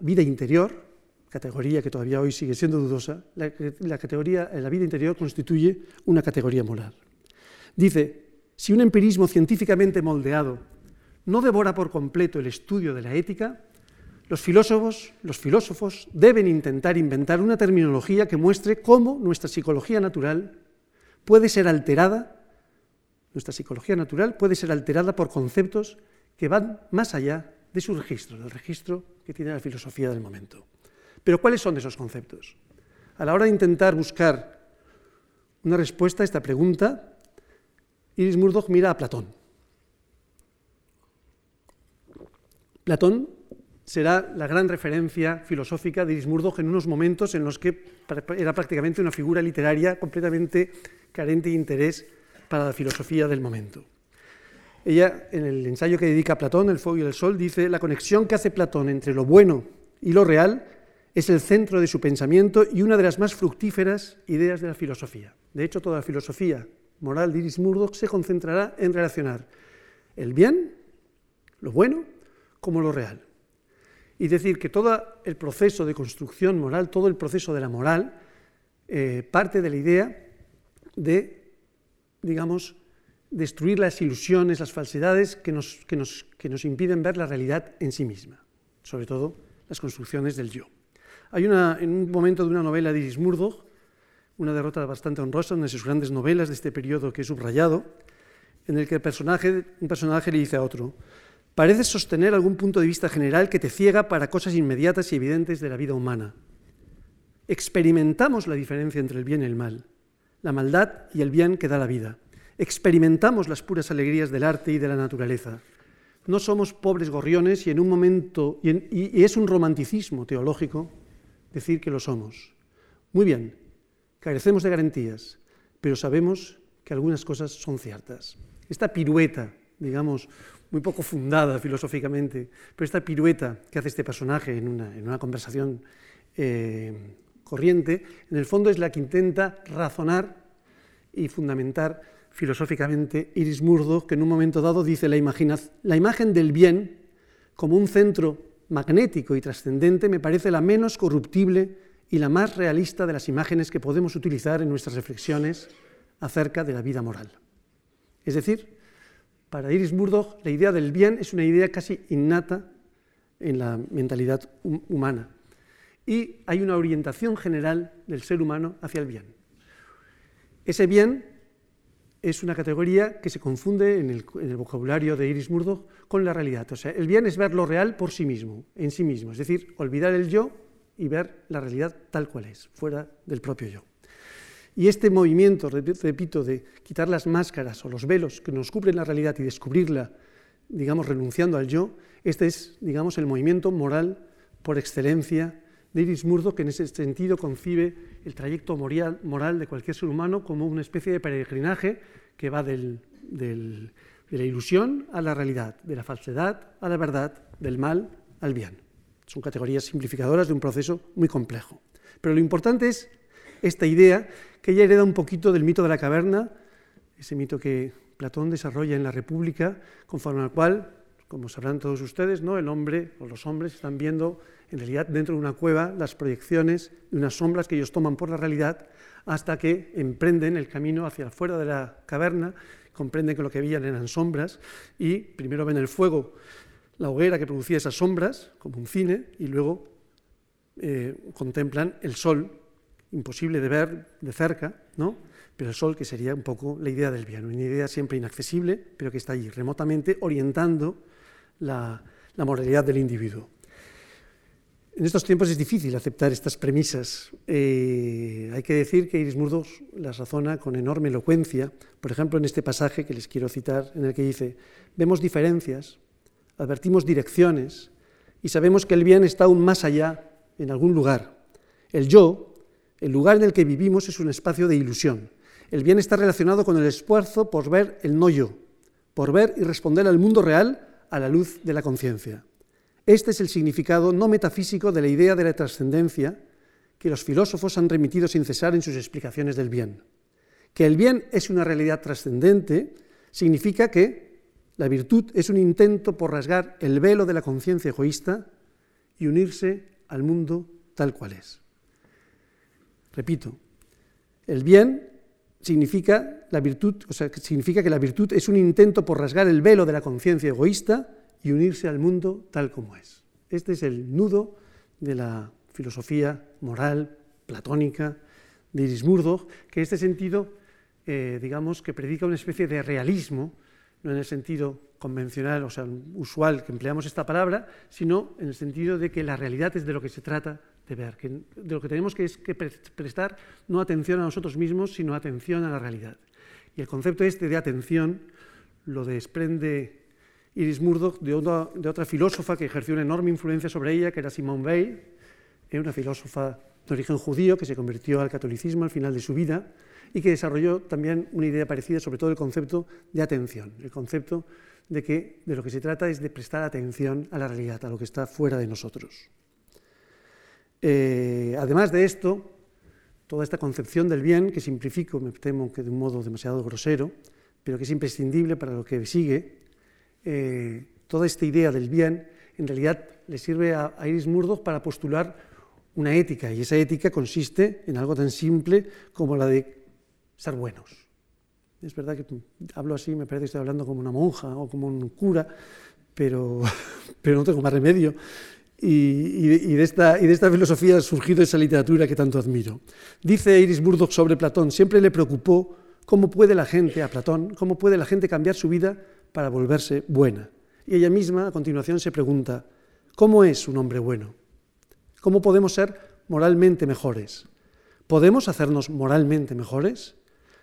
vida interior, categoría que todavía hoy sigue siendo dudosa, la, la, categoría, la vida interior constituye una categoría moral. Dice, si un empirismo científicamente moldeado no devora por completo el estudio de la ética, los filósofos, los filósofos deben intentar inventar una terminología que muestre cómo nuestra psicología natural puede ser alterada, nuestra psicología natural puede ser alterada por conceptos que van más allá de su registro, del registro que tiene la filosofía del momento. Pero ¿cuáles son esos conceptos? A la hora de intentar buscar una respuesta a esta pregunta, Iris Murdoch mira a Platón. Platón será la gran referencia filosófica de Iris Murdoch en unos momentos en los que era prácticamente una figura literaria completamente carente de interés para la filosofía del momento. Ella, en el ensayo que dedica a Platón, El fuego y el sol, dice, la conexión que hace Platón entre lo bueno y lo real es el centro de su pensamiento y una de las más fructíferas ideas de la filosofía. De hecho, toda la filosofía moral de Iris Murdoch se concentrará en relacionar el bien, lo bueno, como lo real. Y decir que todo el proceso de construcción moral, todo el proceso de la moral, eh, parte de la idea de, digamos, destruir las ilusiones, las falsedades que nos, que nos, que nos impiden ver la realidad en sí misma, sobre todo las construcciones del yo. Hay una, en un momento de una novela de Iris Murdoch, una derrota bastante honrosa, una de sus grandes novelas de este periodo que he subrayado, en el que un personaje le dice a otro, pareces sostener algún punto de vista general que te ciega para cosas inmediatas y evidentes de la vida humana. Experimentamos la diferencia entre el bien y el mal, la maldad y el bien que da la vida. Experimentamos las puras alegrías del arte y de la naturaleza. No somos pobres gorriones y en un momento, y es un romanticismo teológico decir que lo somos. Muy bien, carecemos de garantías, pero sabemos que algunas cosas son ciertas. Esta pirueta, digamos, muy poco fundada filosóficamente, pero esta pirueta que hace este personaje en una, conversación eh, corriente, en el fondo es la que intenta razonar y fundamentar filosóficamente Iris Murdoch, que en un momento dado dice la, la imagen del bien como un centro magnético y trascendente me parece la menos corruptible y la más realista de las imágenes que podemos utilizar en nuestras reflexiones acerca de la vida moral. Es decir, para Iris Murdoch la idea del bien es una idea casi innata en la mentalidad humana y hay una orientación general del ser humano hacia el bien. Ese bien es una categoría que se confunde en el, vocabulario de Iris Murdoch con la realidad. O sea, el bien es ver lo real por sí mismo, en sí mismo, es decir, olvidar el yo y ver la realidad tal cual es, fuera del propio yo. Y este movimiento, repito, de quitar las máscaras o los velos que nos cubren la realidad y descubrirla, digamos, renunciando al yo, este es, digamos, el movimiento moral por excelencia de Iris Murdoch, que en ese sentido concibe el trayecto moral, de cualquier ser humano como una especie de peregrinaje que va de la ilusión a la realidad, de la falsedad a la verdad, del mal al bien. Son categorías simplificadoras de un proceso muy complejo. Pero lo importante es esta idea que ella hereda un poquito del mito de la caverna, ese mito que Platón desarrolla en la República, conforme al cual, como sabrán todos ustedes, ¿no? el hombre o los hombres están viendo en realidad dentro de una cueva las proyecciones de unas sombras que ellos toman por la realidad hasta que emprenden el camino hacia afuera de la caverna, comprenden que lo que veían eran sombras y primero ven el fuego, la hoguera que producía esas sombras, como un cine, y luego eh, contemplan el sol, imposible de ver de cerca, ¿no? pero el sol que sería un poco la idea del bien, una idea siempre inaccesible, pero que está allí, remotamente orientando la moralidad del individuo. En estos tiempos es difícil aceptar estas premisas. Eh, hay que decir que Iris Murdoch las razona con enorme elocuencia, por ejemplo, en este pasaje que les quiero citar, en el que dice, vemos diferencias, advertimos direcciones y sabemos que el bien está aún más allá, en algún lugar. El yo, el lugar en el que vivimos, es un espacio de ilusión. El bien está relacionado con el esfuerzo por ver el no yo, por ver y responder al mundo real a la luz de la conciencia. Este es el significado no metafísico de la idea de la trascendencia que los filósofos han remitido sin cesar en sus explicaciones del bien. Que el bien es una realidad trascendente significa que la virtud es un intento por rasgar el velo de la conciencia egoísta y unirse al mundo tal cual es. Repito, el bien significa la virtud, o significa que la virtud es un intento por rasgar el velo de la conciencia egoísta y unirse al mundo tal como es. Este es el nudo de la filosofía moral platónica de Iris Murdoch, que en este sentido, eh, digamos, que predica una especie de realismo, no en el sentido convencional, o sea, usual que empleamos esta palabra, sino en el sentido de que la realidad es de lo que se trata de de lo que tenemos que es que prestar no atención a nosotros mismos, sino atención a la realidad. Y el concepto este de atención lo desprende Iris Murdoch, de, otra filósofa que ejerció una enorme influencia sobre ella, que era Simone Weil, una filósofa de origen judío que se convirtió al catolicismo al final de su vida y que desarrolló también una idea parecida sobre todo el concepto de atención, el concepto de que de lo que se trata es de prestar atención a la realidad, a lo que está fuera de nosotros. Eh, además de esto, toda esta concepción del bien, que simplifico, me temo que de un modo demasiado grosero, pero que es imprescindible para lo que sigue, eh, toda esta idea del bien en realidad le sirve a, Iris Murdoch para postular una ética, y esa ética consiste en algo tan simple como la de ser buenos. Es verdad que hablo así, me parece que estoy hablando como una monja o como un cura, pero, pero no tengo más remedio. Y, de esta, y, de esta, filosofía ha surgido esa literatura que tanto admiro. Dice Iris Murdoch sobre Platón, siempre le preocupó cómo puede la gente, a Platón, cómo puede la gente cambiar su vida para volverse buena. Y ella misma a continuación se pregunta, ¿cómo es un hombre bueno? ¿Cómo podemos ser moralmente mejores? ¿Podemos hacernos moralmente mejores?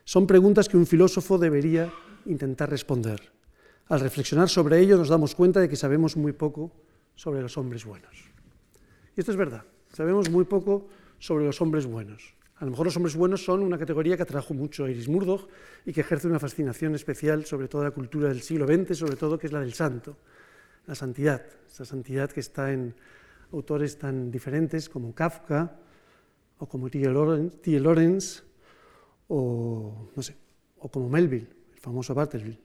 Son preguntas que un filósofo debería intentar responder. Al reflexionar sobre ello nos damos cuenta de que sabemos muy poco sobre los hombres buenos. Y esto es verdad, sabemos muy poco sobre los hombres buenos. A lo mejor los hombres buenos son una categoría que atrajo mucho a Iris Murdoch y que ejerce una fascinación especial sobre toda la cultura del siglo XX, sobre todo que es la del santo, la santidad, esa santidad que está en autores tan diferentes como Kafka o como T. Lawrence, o, no sé, o como Melville, el famoso Bartleby.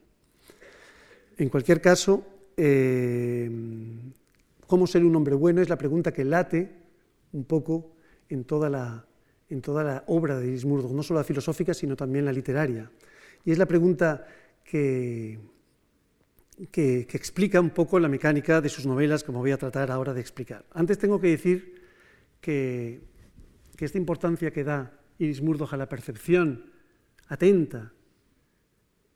En cualquier caso, eh, ¿cómo ser un hombre bueno? Es la pregunta que late un poco en toda la, en toda la obra de Iris Murdoch, no solo la filosófica, sino también la literaria. Y es la pregunta que, que, explica un poco la mecánica de sus novelas, como voy a tratar ahora de explicar. Antes tengo que decir que, que esta importancia que da Iris Murdoch a la percepción atenta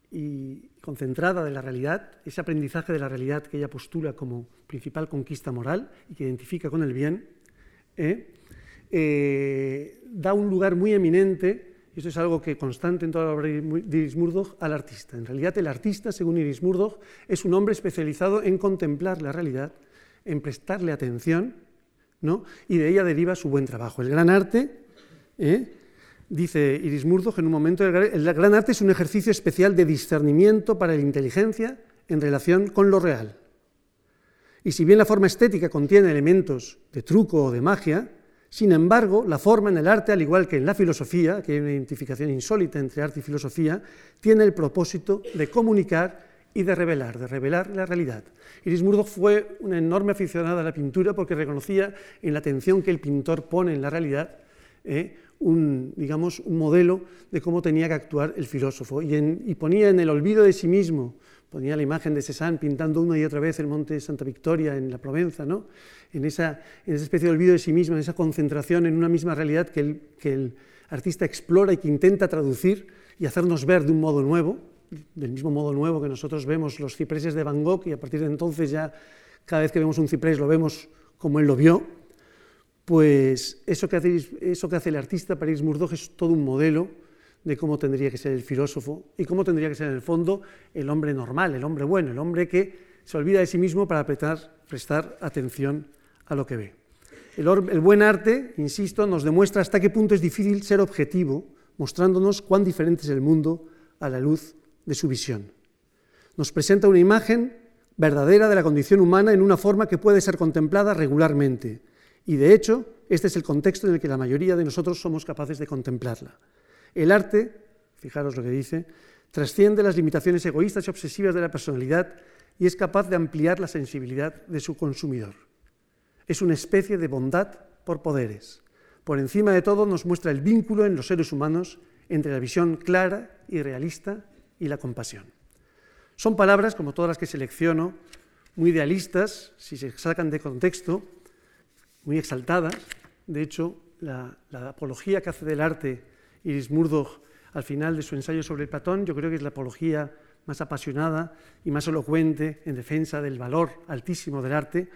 y concentrada de la realidad, ese aprendizaje de la realidad que ella postula como principal conquista moral y que identifica con el bien, ¿eh? Eh, da un lugar muy eminente, y esto es algo que constante en toda la obra de Iris Murdoch, al artista. En realidad el artista, según Iris Murdoch, es un hombre especializado en contemplar la realidad, en prestarle atención, ¿no? y de ella deriva su buen trabajo. El gran arte, ¿eh? Dice Iris Murdoch en un momento, el gran arte es un ejercicio especial de discernimiento para la inteligencia en relación con lo real. Y si bien la forma estética contiene elementos de truco o de magia, sin embargo, la forma en el arte, al igual que en la filosofía, que hay una identificación insólita entre arte y filosofía, tiene el propósito de comunicar y de revelar, de revelar la realidad. Iris Murdoch fue una enorme aficionada a la pintura porque reconocía en la atención que el pintor pone en la realidad eh, un, digamos, un modelo de cómo tenía que actuar el filósofo. Y, ponía en el olvido de sí mismo ponía la imagen de Cézanne pintando una y otra vez el monte Santa Victoria en la Provenza, ¿no? en, esa, en esa especie de olvido de sí mismo, en esa concentración en una misma realidad que el, que el artista explora y que intenta traducir y hacernos ver de un modo nuevo, del mismo modo nuevo que nosotros vemos los cipreses de Van Gogh y a partir de entonces ya cada vez que vemos un ciprés lo vemos como él lo vio, pues eso que hace, el artista París Murdoch es todo un modelo de cómo tendría que ser el filósofo y cómo tendría que ser en el fondo el hombre normal, el hombre bueno, el hombre que se olvida de sí mismo para prestar, atención a lo que ve. El, el, buen arte, insisto, nos demuestra hasta qué punto es difícil ser objetivo, mostrándonos cuán diferente es el mundo a la luz de su visión. Nos presenta una imagen verdadera de la condición humana en una forma que puede ser contemplada regularmente. Y de hecho, este es el contexto en el que la mayoría de nosotros somos capaces de contemplarla. El arte, fijaros lo que dice, trasciende las limitaciones egoístas y obsesivas de la personalidad y es capaz de ampliar la sensibilidad de su consumidor. Es una especie de bondad por poderes. Por encima de todo nos muestra el vínculo en los seres humanos entre la visión clara y realista y la compasión. Son palabras, como todas las que selecciono, muy idealistas, si se sacan de contexto, muy exaltadas. De hecho, la, apología que hace del arte Iris Murdoch al final de su ensayo sobre Platón, yo creo que es la apología más apasionada y más elocuente en defensa del valor altísimo del arte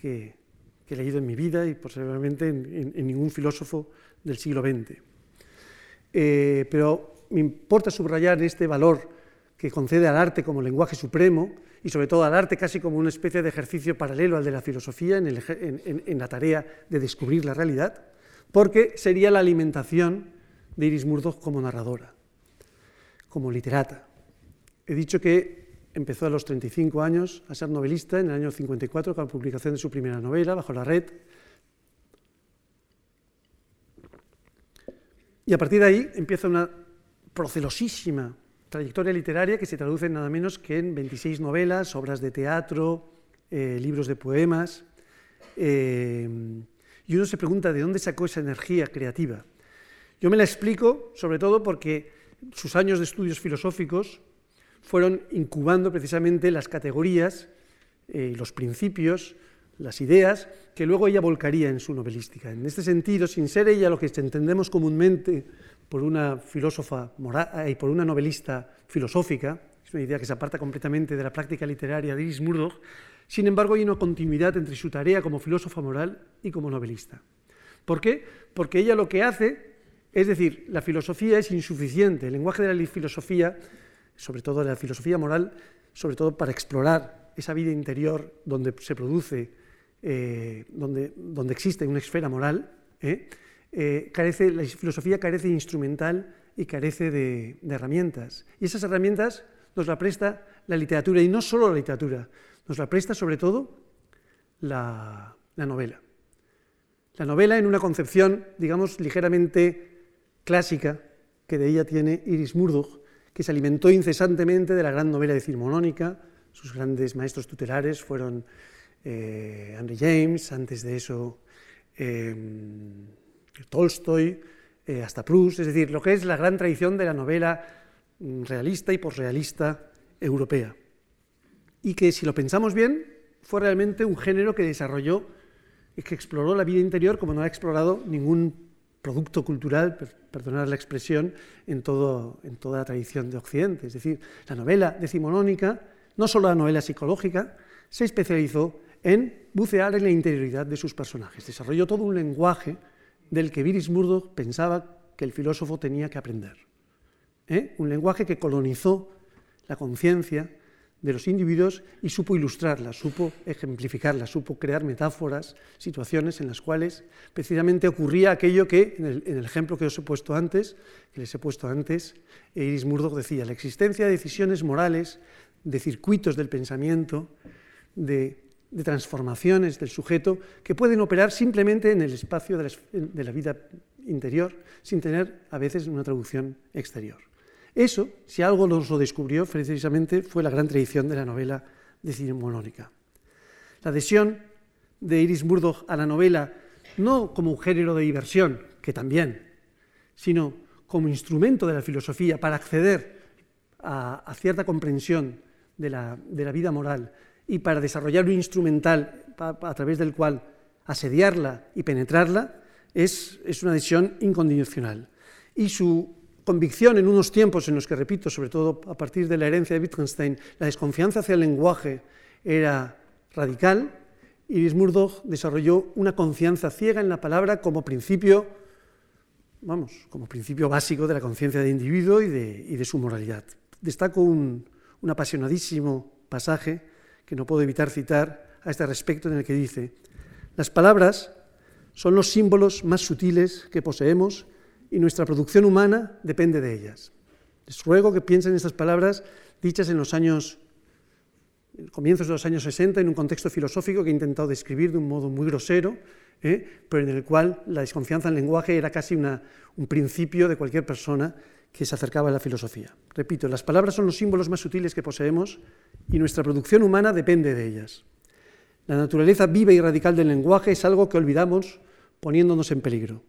que, he leído en mi vida y posiblemente en, ningún filósofo del siglo XX. Eh, pero me importa subrayar este valor que concede al arte como lenguaje supremo y sobre todo al arte casi como una especie de ejercicio paralelo al de la filosofía en la tarea de descubrir la realidad, porque sería la alimentación de Iris Murdoch como narradora, como literata. He dicho que empezó a los 35 años a ser novelista en el año 54 con la publicación de su primera novela, Bajo la Red. Y a partir de ahí empieza una procelosísima trayectoria literaria que se traduce nada menos que en 26 novelas, obras de teatro, eh, libros de poemas. Eh, y uno se pregunta de dónde sacó esa energía creativa. Yo me la explico sobre todo porque sus años de estudios filosóficos fueron incubando precisamente las categorías, eh, los principios, las ideas que luego ella volcaría en su novelística. En este sentido, sin ser ella lo que entendemos comúnmente por una filósofa moral, y eh, por una novelista filosófica, es una idea que se aparta completamente de la práctica literaria de Iris Murdoch, sin embargo hay una continuidad entre su tarea como filósofa moral y como novelista. ¿Por qué? Porque ella lo que hace, es decir, la filosofía es insuficiente, el lenguaje de la filosofía, sobre todo de la filosofía moral, sobre todo para explorar esa vida interior donde se produce, eh, donde, donde, existe una esfera moral, ¿eh? Eh, carece, la filosofía carece de instrumental y carece de, herramientas. Y esas herramientas nos la presta la literatura, y no solo la literatura, nos la presta sobre todo la, la novela. La novela en una concepción, digamos, ligeramente clásica que de ella tiene Iris Murdoch, que se alimentó incesantemente de la gran novela decimonónica. Sus grandes maestros tutelares fueron eh, Henry James, antes de eso eh, Tolstoy, eh, hasta Proust, es decir, lo que es la gran tradición de la novela mm, realista y posrealista europea. Y que, si lo pensamos bien, fue realmente un género que desarrolló y que exploró la vida interior como no ha explorado ningún producto cultural, perdonad la expresión, en, todo, en toda la tradición de Occidente. Es decir, la novela decimonónica, no solo la novela psicológica, se especializó en bucear en la interioridad de sus personajes. Desarrolló todo un lenguaje del que Viris Murdoch pensaba que el filósofo tenía que aprender. ¿eh? Un lenguaje que colonizó la conciencia de los individuos y supo ilustrarla, supo ejemplificarla, supo crear metáforas, situaciones en las cuales precisamente ocurría aquello que, en el, ejemplo que os he puesto antes, que les he puesto antes, Iris Murdoch decía, la existencia de decisiones morales, de circuitos del pensamiento, de de transformaciones del sujeto que pueden operar simplemente en el espacio de la, vida interior, sin tener a veces una traducción exterior. Eso, si algo nos lo descubrió, precisamente fue la gran tradición de la novela decimonónica. La adhesión de Iris Murdoch a la novela, no como un género de diversión, que también, sino como instrumento de la filosofía para acceder a, cierta comprensión de la vida moral y para desarrollar un instrumental a través del cual asediarla y penetrarla es, una decisión incondicional. Y su convicción en unos tiempos en los que, repito, sobre todo a partir de la herencia de Wittgenstein, la desconfianza hacia el lenguaje era radical, Iris Murdoch desarrolló una confianza ciega en la palabra como principio, vamos, como principio básico de la conciencia del individuo y de, su moralidad. Destaco un apasionadísimo pasaje que no puedo evitar citar a este respecto en el que dice, las palabras son los símbolos más sutiles que poseemos y nuestra producción humana depende de ellas. Les ruego que piensen en estas palabras dichas en los años, comienzos de los años 60, en un contexto filosófico que he intentado describir de un modo muy grosero, ¿eh? pero en el cual la desconfianza en el lenguaje era casi un principio de cualquier persona que se acercaba a la filosofía. Repito, las palabras son los símbolos más sutiles que poseemos y nuestra producción humana depende de ellas. La naturaleza viva y radical del lenguaje es algo que olvidamos poniéndonos en peligro.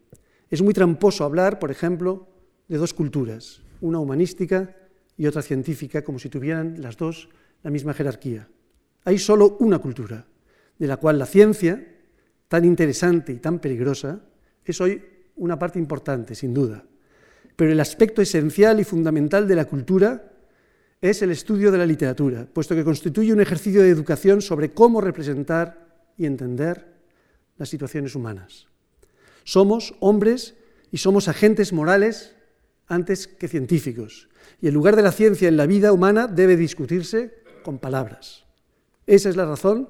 Es muy tramposo hablar, por ejemplo, de dos culturas, una humanística y otra científica, como si tuvieran las dos la misma jerarquía. Hay solo una cultura, de la cual la ciencia, tan interesante y tan peligrosa, es hoy una parte importante, sin duda pero el aspecto esencial y fundamental de la cultura es el estudio de la literatura, puesto que constituye un ejercicio de educación sobre cómo representar y entender las situaciones humanas. Somos hombres y somos agentes morales antes que científicos, y el lugar de la ciencia en la vida humana debe discutirse con palabras. Esa es la razón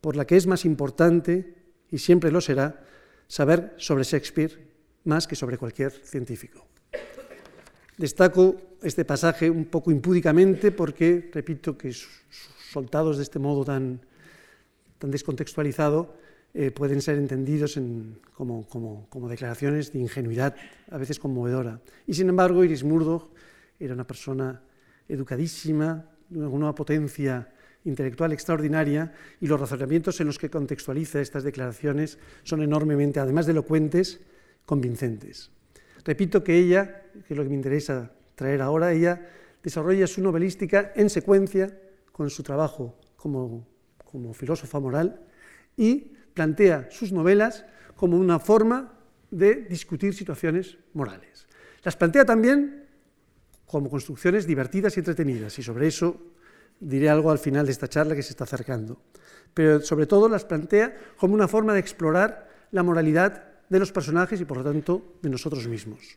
por la que es más importante, y siempre lo será, saber sobre Shakespeare más que sobre cualquier científico. Destaco este pasaje un poco impúdicamente porque, repito, que soltados de este modo tan, descontextualizado, eh, pueden ser entendidos como, declaraciones de ingenuidad, a veces conmovedora. Y sin embargo, Iris Murdoch era una persona educadísima, de una potencia intelectual extraordinaria y los razonamientos en los que contextualiza estas declaraciones son enormemente, además de elocuentes, convincentes. Repito que ella, que es lo que me interesa traer ahora. Ella desarrolla su novelística en secuencia con su trabajo como, como filósofa moral y plantea sus novelas como una forma de discutir situaciones morales. Las plantea también como construcciones divertidas y entretenidas, y sobre eso diré algo al final de esta charla que se está acercando. Pero sobre todo las plantea como una forma de explorar la moralidad de los personajes y por lo tanto de nosotros mismos.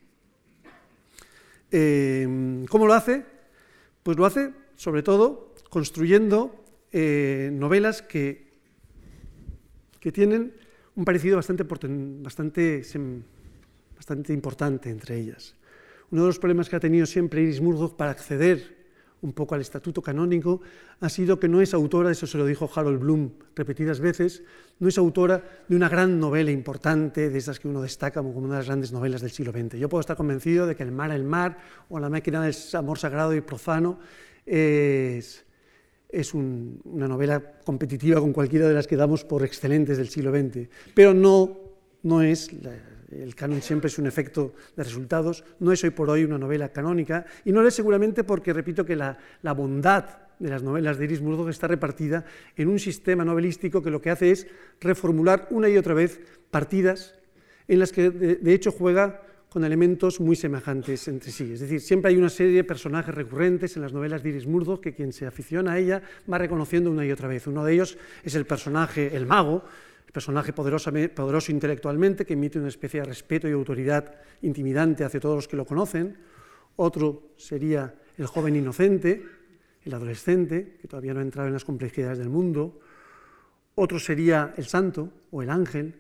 Eh, ¿Cómo lo hace? Pues lo hace sobre todo construyendo eh, novelas que, que tienen un parecido bastante, bastante, bastante importante entre ellas. Uno de los problemas que ha tenido siempre Iris Murdoch para acceder un poco al estatuto canónico ha sido que no es autora, eso se lo dijo Harold Bloom repetidas veces, no es autora de una gran novela importante, de esas que uno destaca como una de las grandes novelas del siglo XX. Yo puedo estar convencido de que El mar, el mar o La máquina del amor sagrado y profano es, es una novela competitiva con cualquiera de las que damos por excelentes del siglo XX, pero no, no es, el canon siempre es un efecto de resultados, no es hoy por hoy una novela canónica, y no lo es seguramente porque, repito, que la, bondad de las novelas de Iris Murdoch está repartida en un sistema novelístico que lo que hace es reformular una y otra vez partidas en las que de hecho juega con elementos muy semejantes entre sí. Es decir, siempre hay una serie de personajes recurrentes en las novelas de Iris Murdoch que quien se aficiona a ella va reconociendo una y otra vez. Uno de ellos es el personaje, el mago, personaje poderoso, intelectualmente que emite una especie de respeto y autoridad intimidante hacia todos los que lo conocen. Otro sería el joven inocente, el adolescente, que todavía no ha entrado en las complejidades del mundo. Otro sería el santo o el ángel,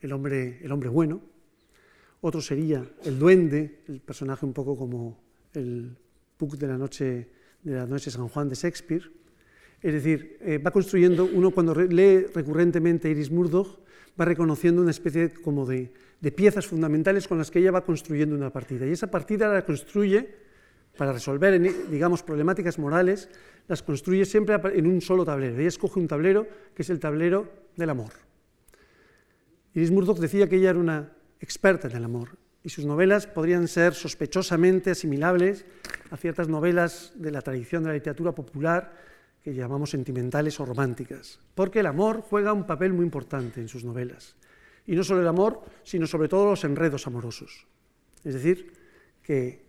el hombre, el hombre bueno, otro sería el duende, el personaje un poco como el Puck de la noche de la noche San Juan de Shakespeare. Es decir, eh, va construyendo, uno cuando lee recurrentemente Iris Murdoch, va reconociendo una especie como de, piezas fundamentales con las que ella va construyendo una partida. Y esa partida la construye para resolver, digamos, problemáticas morales, las construye siempre en un solo tablero. Ella escoge un tablero que es el tablero del amor. Iris Murdoch decía que ella era una experta en el amor y sus novelas podrían ser sospechosamente asimilables a ciertas novelas de la tradición de la literatura popular que llamamos sentimentales o románticas, porque el amor juega un papel muy importante en sus novelas. Y no solo el amor, sino sobre todo los enredos amorosos. Es decir, que,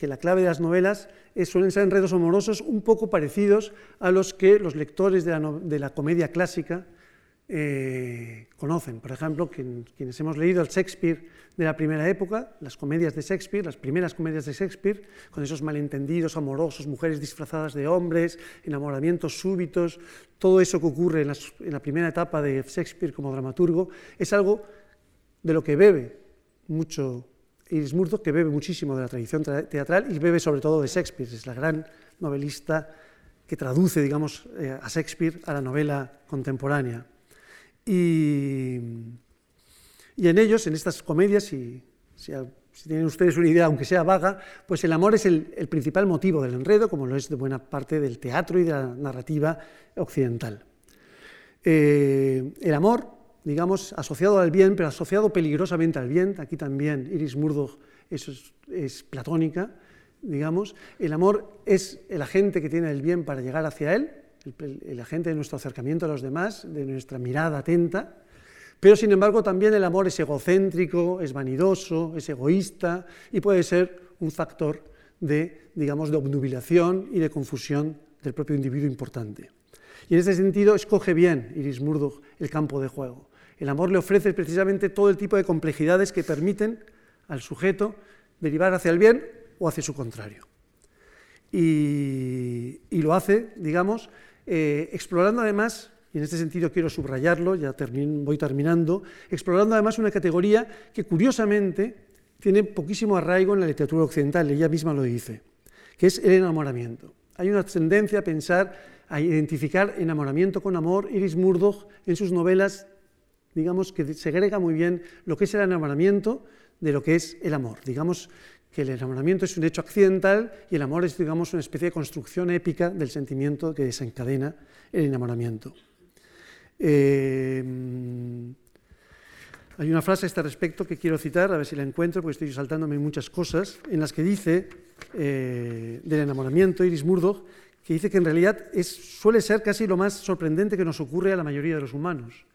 la clave de las novelas suelen ser enredos amorosos un poco parecidos a los que los lectores de la comedia clásica eh, conocen. Por ejemplo, quienes hemos leído el Shakespeare de la primera época, las comedias de Shakespeare, las primeras comedias de Shakespeare, con esos malentendidos amorosos, mujeres disfrazadas de hombres, enamoramientos súbitos, todo eso que ocurre en, la primera etapa de Shakespeare como dramaturgo, es algo de lo que bebe mucho Iris Murdoch, que bebe muchísimo de la tradición teatral y bebe sobre todo de Shakespeare, es la gran novelista que traduce, digamos, eh, a Shakespeare a la novela contemporánea. Y, en ellos, en estas comedias, si, tienen ustedes una idea, aunque sea vaga, pues el amor es el, principal motivo del enredo, como lo es de buena parte del teatro y de la narrativa occidental. Eh, el amor, digamos, asociado al bien, pero asociado peligrosamente al bien, aquí también Iris Murdoch eso es platónica, digamos, el amor es el agente que tiene el bien para llegar hacia él, el, agente de nuestro acercamiento a los demás, de nuestra mirada atenta, pero sin embargo también el amor es egocéntrico, es vanidoso, es egoísta y puede ser un factor de, digamos, de obnubilación y de confusión del propio individuo importante. Y en ese sentido escoge bien Iris Murdoch el campo de juego. El amor le ofrece precisamente todo el tipo de complejidades que permiten al sujeto derivar hacia el bien o hacia su contrario. Y lo hace, digamos, eh, explorando además, y en este sentido quiero subrayarlo, ya voy terminando, explorando además una categoría que curiosamente tiene poquísimo arraigo en la literatura occidental, ella misma lo dice, que es el enamoramiento. Hay una tendencia a pensar, a identificar enamoramiento con amor. Iris Murdoch en sus novelas, digamos que segrega muy bien lo que es el enamoramiento de lo que es el amor. Digamos que el enamoramiento es un hecho accidental y el amor es, digamos, una especie de construcción épica del sentimiento que desencadena el enamoramiento. Eh, Hay una frase a este respecto que quiero citar, a ver si la encuentro, porque estoy saltándome muchas cosas, en las que dice eh, del enamoramiento, Iris Murdoch, que dice que en realidad suele ser casi lo más sorprendente que nos ocurre a la mayoría de los humanos.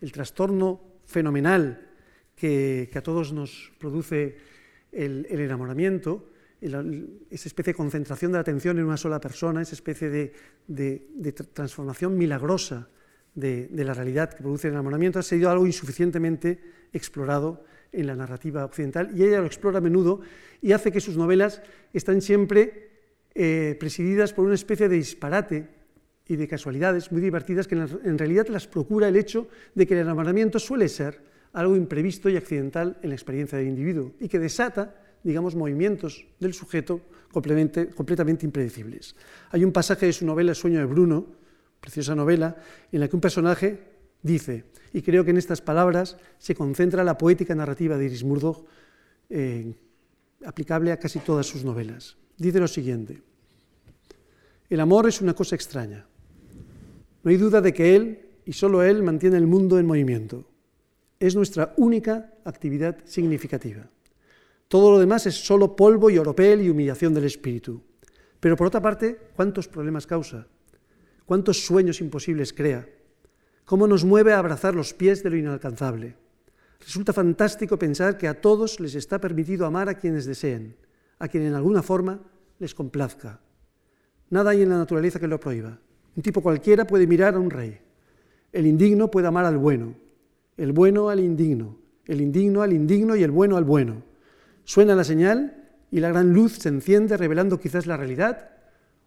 El trastorno fenomenal que, a todos nos produce el, enamoramiento, esa especie de concentración de la atención en una sola persona, esa especie de transformación milagrosa de, la realidad que produce el enamoramiento ha sido algo insuficientemente explorado en la narrativa occidental y ella lo explora a menudo y hace que sus novelas están siempre eh, presididas por una especie de disparate y de casualidades muy divertidas que en realidad las procura el hecho de que el enamoramiento suele ser algo imprevisto y accidental en la experiencia del individuo y que desata, digamos, movimientos del sujeto completamente, impredecibles. Hay un pasaje de su novela El sueño de Bruno, preciosa novela, en la que un personaje dice, y creo que en estas palabras se concentra la poética narrativa de Iris Murdoch, eh, aplicable a casi todas sus novelas. Dice lo siguiente, el amor es una cosa extraña. No hay duda de que él, y solo él, mantiene el mundo en movimiento. Es nuestra única actividad significativa. Todo lo demás es solo polvo y oropel y humillación del espíritu. Pero por otra parte, ¿cuántos problemas causa? cuántos sueños imposibles crea, cómo nos mueve a abrazar los pies de lo inalcanzable. Resulta fantástico pensar que a todos les está permitido amar a quienes deseen, a quien en alguna forma les complazca. Nada hay en la naturaleza que lo prohíba. Un tipo cualquiera puede mirar a un rey. El indigno puede amar al bueno, el bueno al indigno, el indigno al indigno y el bueno al bueno. Suena la señal y la gran luz se enciende revelando quizás la realidad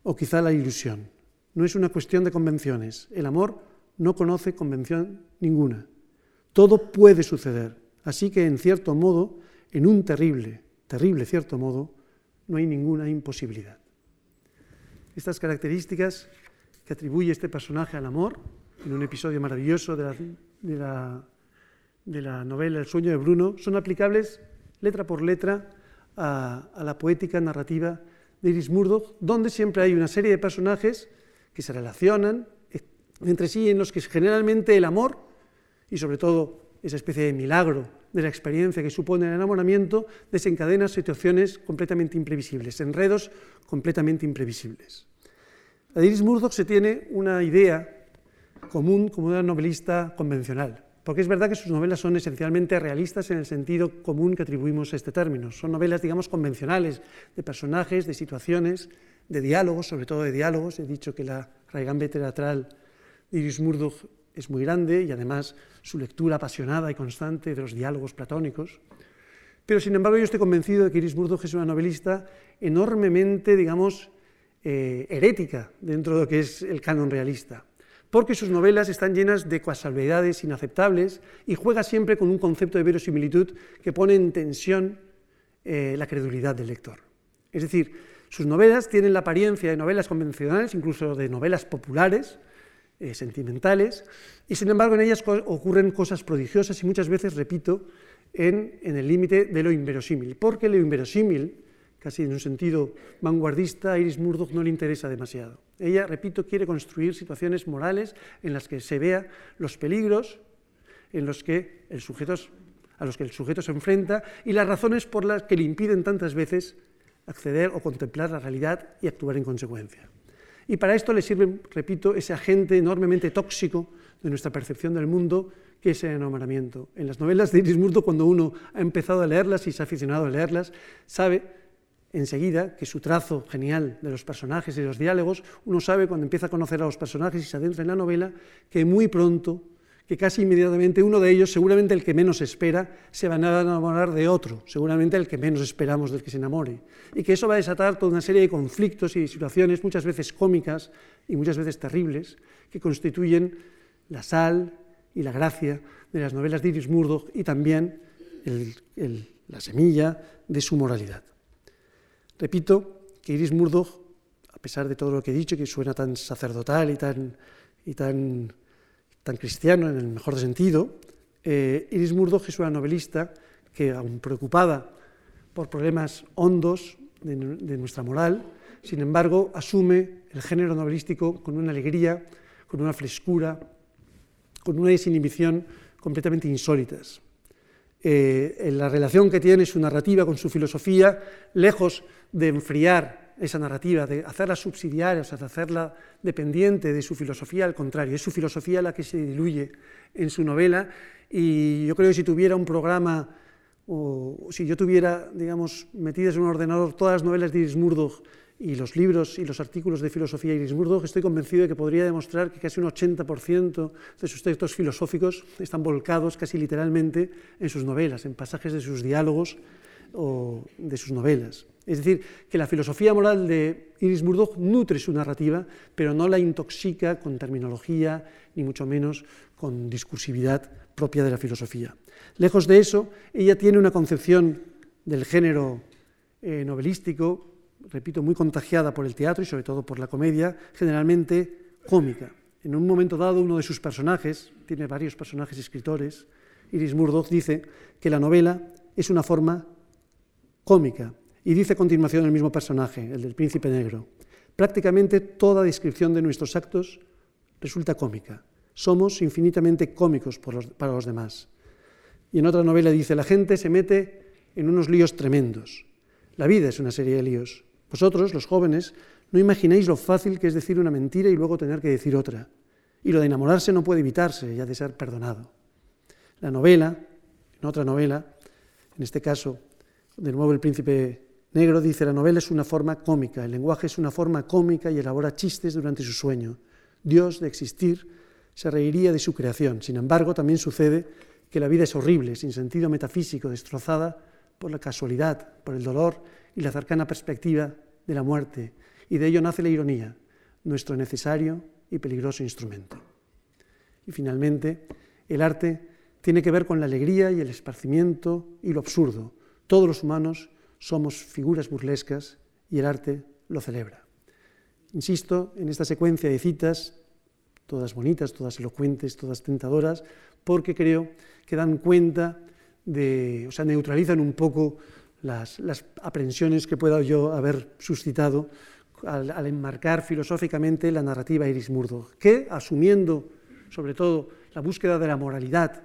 o quizá la ilusión no es una cuestión de convenciones. El amor no conoce convención ninguna. Todo puede suceder. Así que, en cierto modo, en un terrible, terrible cierto modo, no hay ninguna imposibilidad. Estas características que atribuye este personaje al amor, en un episodio maravilloso de la, de la, novela El sueño de Bruno, son aplicables letra por letra a, a la poética narrativa de Iris Murdoch, donde siempre hay una serie de personajes que se relacionan entre sí, en los que generalmente el amor y sobre todo esa especie de milagro de la experiencia que supone el enamoramiento desencadena situaciones completamente imprevisibles, enredos completamente imprevisibles. La de Iris Murdoch se tiene una idea común como una novelista convencional, porque es verdad que sus novelas son esencialmente realistas en el sentido común que atribuimos a este término. Son novelas, digamos, convencionales, de personajes, de situaciones, de diálogos, sobre todo de diálogos. He dicho que la raigambe teatral de Iris Murdoch es muy grande y además su lectura apasionada y constante de los diálogos platónicos. Pero sin embargo yo estoy convencido de que Iris Murdoch es una novelista enormemente, digamos, eh, herética dentro de lo que es el canon realista, porque sus novelas están llenas de casualidades inaceptables y juega siempre con un concepto de verosimilitud que pone en tensión eh, la credulidad del lector. Es decir, sus novelas tienen la apariencia de novelas convencionales, incluso de novelas populares, eh, sentimentales, y sin embargo en ellas ocurren cosas prodigiosas y muchas veces, repito, en, el límite de lo inverosímil, porque lo inverosímil, casi en un sentido vanguardista, Iris Murdoch no le interesa demasiado. Ella, repito, quiere construir situaciones morales en las que se vea los peligros en los que el sujeto, a los que el sujeto se enfrenta y las razones por las que le impiden tantas veces acceder o contemplar la realidad y actuar en consecuencia. Y para esto le sirve, repito, ese agente enormemente tóxico de nuestra percepción del mundo, que es el enamoramiento. En las novelas de Iris Murdo, cuando uno ha empezado a leerlas y se ha aficionado a leerlas, sabe enseguida que su trazo genial de los personajes y los diálogos, uno sabe cuando empieza a conocer a los personajes y se adentra en la novela, que muy pronto que casi inmediatamente uno de ellos, seguramente el que menos espera, se va a enamorar de otro, seguramente el que menos esperamos del que se enamore. Y que eso va a desatar toda una serie de conflictos y situaciones, muchas veces cómicas y muchas veces terribles, que constituyen la sal y la gracia de las novelas de Iris Murdoch y también la semilla de su moralidad. Repito que Iris Murdoch, a pesar de todo lo que he dicho, que suena tan sacerdotal y tan, y tan tan cristiano en el mejor sentido, eh, Iris Murdoch es una novelista que, aun preocupada por problemas hondos de, nuestra moral, sin embargo, asume el género novelístico con una alegría, con una frescura, con una desinhibición completamente insólitas. eh, la relación que tiene su narrativa con su filosofía, lejos de enfriar esa narrativa, de hacerla subsidiaria, o sea, de hacerla dependiente de su filosofía, al contrario, es su filosofía la que se diluye en su novela y yo creo que si tuviera un programa o si yo tuviera, digamos, metidas en un ordenador todas las novelas de Iris Murdoch y los libros y los artículos de filosofía de Iris Murdoch, estoy convencido de que podría demostrar que casi un 80% de sus textos filosóficos están volcados casi literalmente en sus novelas, en pasajes de sus diálogos o de sus novelas. Es decir, que la filosofía moral de Iris Murdoch nutre su narrativa, pero no la intoxica con terminología, ni mucho menos con discursividad propia de la filosofía. Lejos de eso, ella tiene una concepción del género eh, novelístico repito, muy contagiada por el teatro y sobre todo por la comedia, generalmente cómica. En un momento dado, uno de sus personajes, tiene varios personajes escritores, Iris Murdoch dice que la novela es una forma cómica y dice a continuación el mismo personaje, el del príncipe negro. Prácticamente toda descripción de nuestros actos resulta cómica. Somos infinitamente cómicos para los demás. Y en otra novela dice, la gente se mete en unos líos tremendos. La vida es una serie de líos. Vosotros, los jóvenes, no imagináis lo fácil que es decir una mentira y luego tener que decir otra. Y lo de enamorarse no puede evitarse, ya de ser perdonado. La novela, en otra novela, en este caso, de nuevo el príncipe negro dice, la novela es una forma cómica, el lenguaje es una forma cómica y elabora chistes durante su sueño. Dios, de existir, se reiría de su creación. Sin embargo, también sucede que la vida es horrible, sin sentido metafísico, destrozada por la casualidad, por el dolor y la cercana perspectiva de la muerte, y de ello nace la ironía, nuestro necesario y peligroso instrumento. Y finalmente, el arte tiene que ver con la alegría y el esparcimiento y lo absurdo. Todos los humanos somos figuras burlescas y el arte lo celebra. Insisto en esta secuencia de citas, todas bonitas, todas elocuentes, todas tentadoras, porque creo que dan cuenta de, o sea, neutralizan un poco las, aprensiones que pueda yo haber suscitado al, enmarcar filosóficamente la narrativa Iris Murdoch, que, asumiendo sobre todo la búsqueda de la moralidad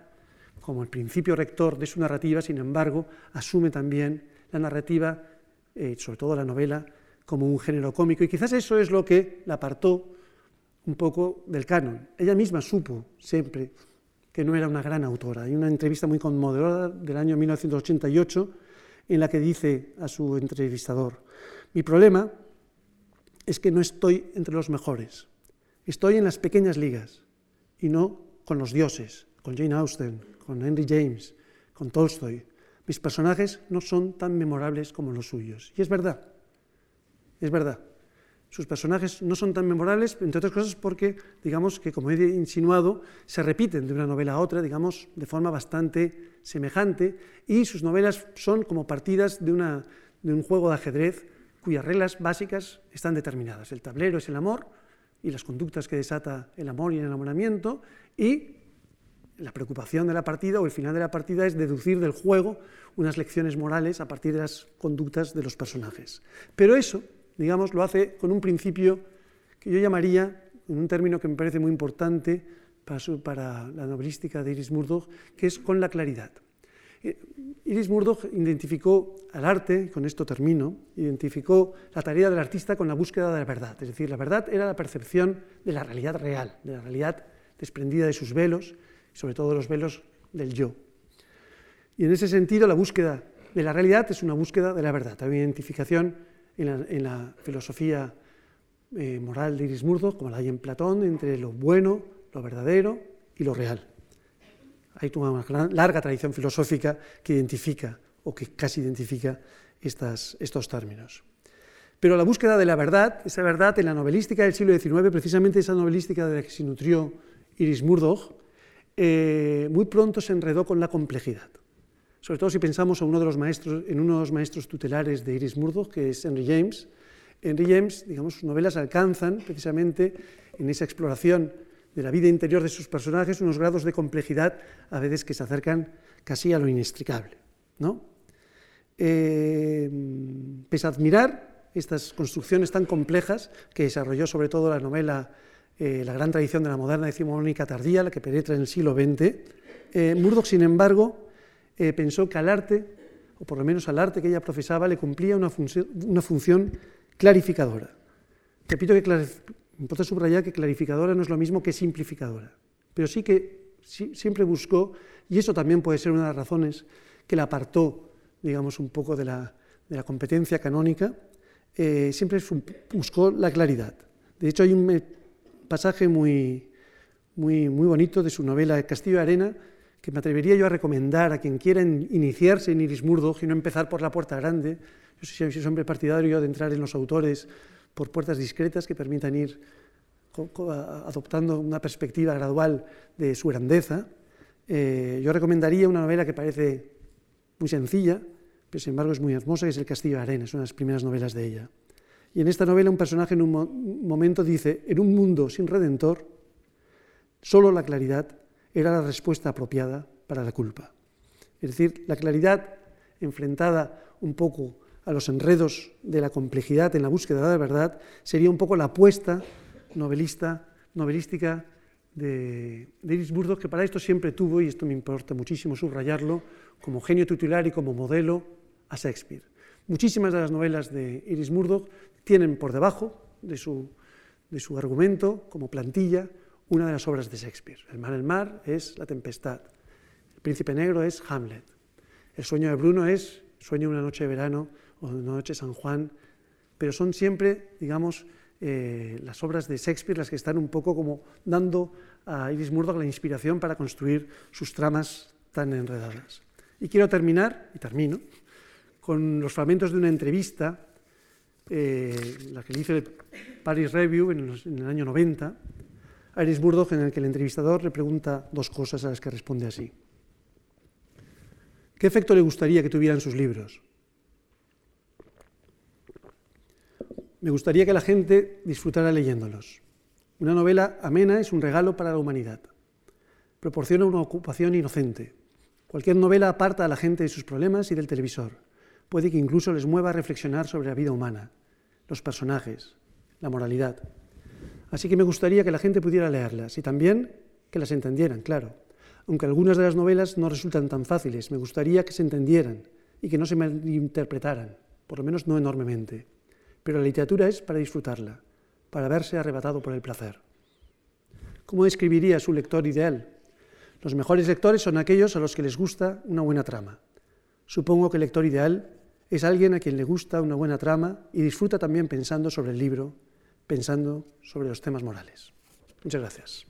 como el principio rector de su narrativa, sin embargo, asume también la narrativa, eh, sobre todo la novela, como un género cómico. Y quizás eso es lo que la apartó un poco del canon. Ella misma supo siempre que no era una gran autora. Hay una entrevista muy conmovedora del año 1988 en la que dice a su entrevistador, mi problema es que no estoy entre los mejores, estoy en las pequeñas ligas y no con los dioses, con Jane Austen, con Henry James, con Tolstoy. Mis personajes no son tan memorables como los suyos. Y es verdad, es verdad. Sus personajes no son tan memorables, entre otras cosas porque, digamos que, como he insinuado, se repiten de una novela a otra, digamos, de forma bastante semejante, y sus novelas son como partidas de, de un juego de ajedrez cuyas reglas básicas están determinadas. El tablero es el amor y las conductas que desata el amor y el enamoramiento, y la preocupación de la partida o el final de la partida es deducir del juego unas lecciones morales a partir de las conductas de los personajes. Pero eso digamos, lo hace con un principio que yo llamaría, en un término que me parece muy importante para, la novelística de Iris Murdoch, que es con la claridad. Eh, Iris Murdoch identificó al arte, con esto termino, identificó la tarea del artista con la búsqueda de la verdad. Es decir, la verdad era la percepción de la realidad real, de la realidad desprendida de sus velos, sobre todo los velos del yo. Y en ese sentido, la búsqueda de la realidad es una búsqueda de la verdad, una identificación en la, filosofía eh, moral de Iris Murdoch, como la hay en Platón, entre lo bueno, lo verdadero y lo real. Hay una larga tradición filosófica que identifica, o que casi identifica, estos términos. Pero la búsqueda de la verdad, esa verdad en la novelística del siglo XIX, precisamente esa novelística de la que se nutrió Iris Murdoch, eh, muy pronto se enredó con la complejidad sobre todo si pensamos a uno de los maestros, en uno de los maestros tutelares de Iris Murdoch, que es Henry James. Henry James, digamos, sus novelas alcanzan precisamente en esa exploración de la vida interior de sus personajes unos grados de complejidad a veces que se acercan casi a lo inextricable. ¿no? Eh, pese a admirar estas construcciones tan complejas que desarrolló sobre todo la novela eh, La gran tradición de la moderna decimonónica tardía, la que penetra en el siglo XX, eh, Murdoch, sin embargo, eh, pensó que al arte, o por lo menos al arte que ella profesaba, le cumplía una, función clarificadora. Repito que importa subrayar que clarificadora no es lo mismo que simplificadora, pero sí que siempre buscó, y eso también puede ser una de las razones que la apartó, digamos, un poco de la, de la competencia canónica, eh, siempre buscó la claridad. De hecho, hay un pasaje muy, muy, muy bonito de su novela Castillo de Arena, que me atrevería yo a recomendar a quien quiera iniciarse en Iris Murdoch y no empezar por la puerta grande. Yo soy, soy hombre partidario de entrar en los autores por puertas discretas que permitan ir adoptando una perspectiva gradual de su grandeza. Eh, yo recomendaría una novela que parece muy sencilla, pero sin embargo es muy hermosa, que es El Castillo de Arena, es una de las primeras novelas de ella. Y en esta novela un personaje en un momento dice, en un mundo sin redentor, solo la claridad era la respuesta apropiada para la culpa. Es decir, la claridad enfrentada un poco a los enredos de la complejidad en la búsqueda de la verdad sería un poco la apuesta novelista, novelística de, Iris Burdo, que para esto siempre tuvo, y esto me importa muchísimo subrayarlo, como genio tutelar y como modelo a Shakespeare. Muchísimas de las novelas de Iris Murdoch tienen por debajo de su, de su argumento, como plantilla, una de las obras de Shakespeare. El mar el mar es La tempestad. El príncipe negro es Hamlet. El sueño de Bruno es Sueño de una noche de verano o de una noche de San Juan. Pero son siempre, digamos, eh, las obras de Shakespeare las que están un poco como dando a Iris Murdoch la inspiración para construir sus tramas tan enredadas. Y quiero terminar, y termino, con los fragmentos de una entrevista, eh, la que le hice el Paris Review en, el año 90, a Iris Murdoch, en el que el entrevistador le pregunta dos cosas a las que responde así. ¿Qué efecto le gustaría que tuvieran sus libros? Me gustaría que la gente disfrutara leyéndolos. Una novela amena es un regalo para la humanidad. Proporciona una ocupación inocente. Cualquier novela aparta a la gente de sus problemas y del televisor. Puede que incluso les mueva a reflexionar sobre la vida humana, los personajes, la moralidad. Así que me gustaría que la gente pudiera leerlas y también que las entendieran, claro. Aunque algunas de las novelas no resultan tan fáciles, me gustaría que se entendieran y que no se malinterpretaran, por lo menos no enormemente pero la literatura es para disfrutarla, para verse arrebatado por el placer. ¿Cómo describiría su lector ideal? Los mejores lectores son aquellos a los que les gusta una buena trama. Supongo que el lector ideal es alguien a quien le gusta una buena trama y disfruta también pensando sobre el libro, pensando sobre los temas morales. Muchas gracias.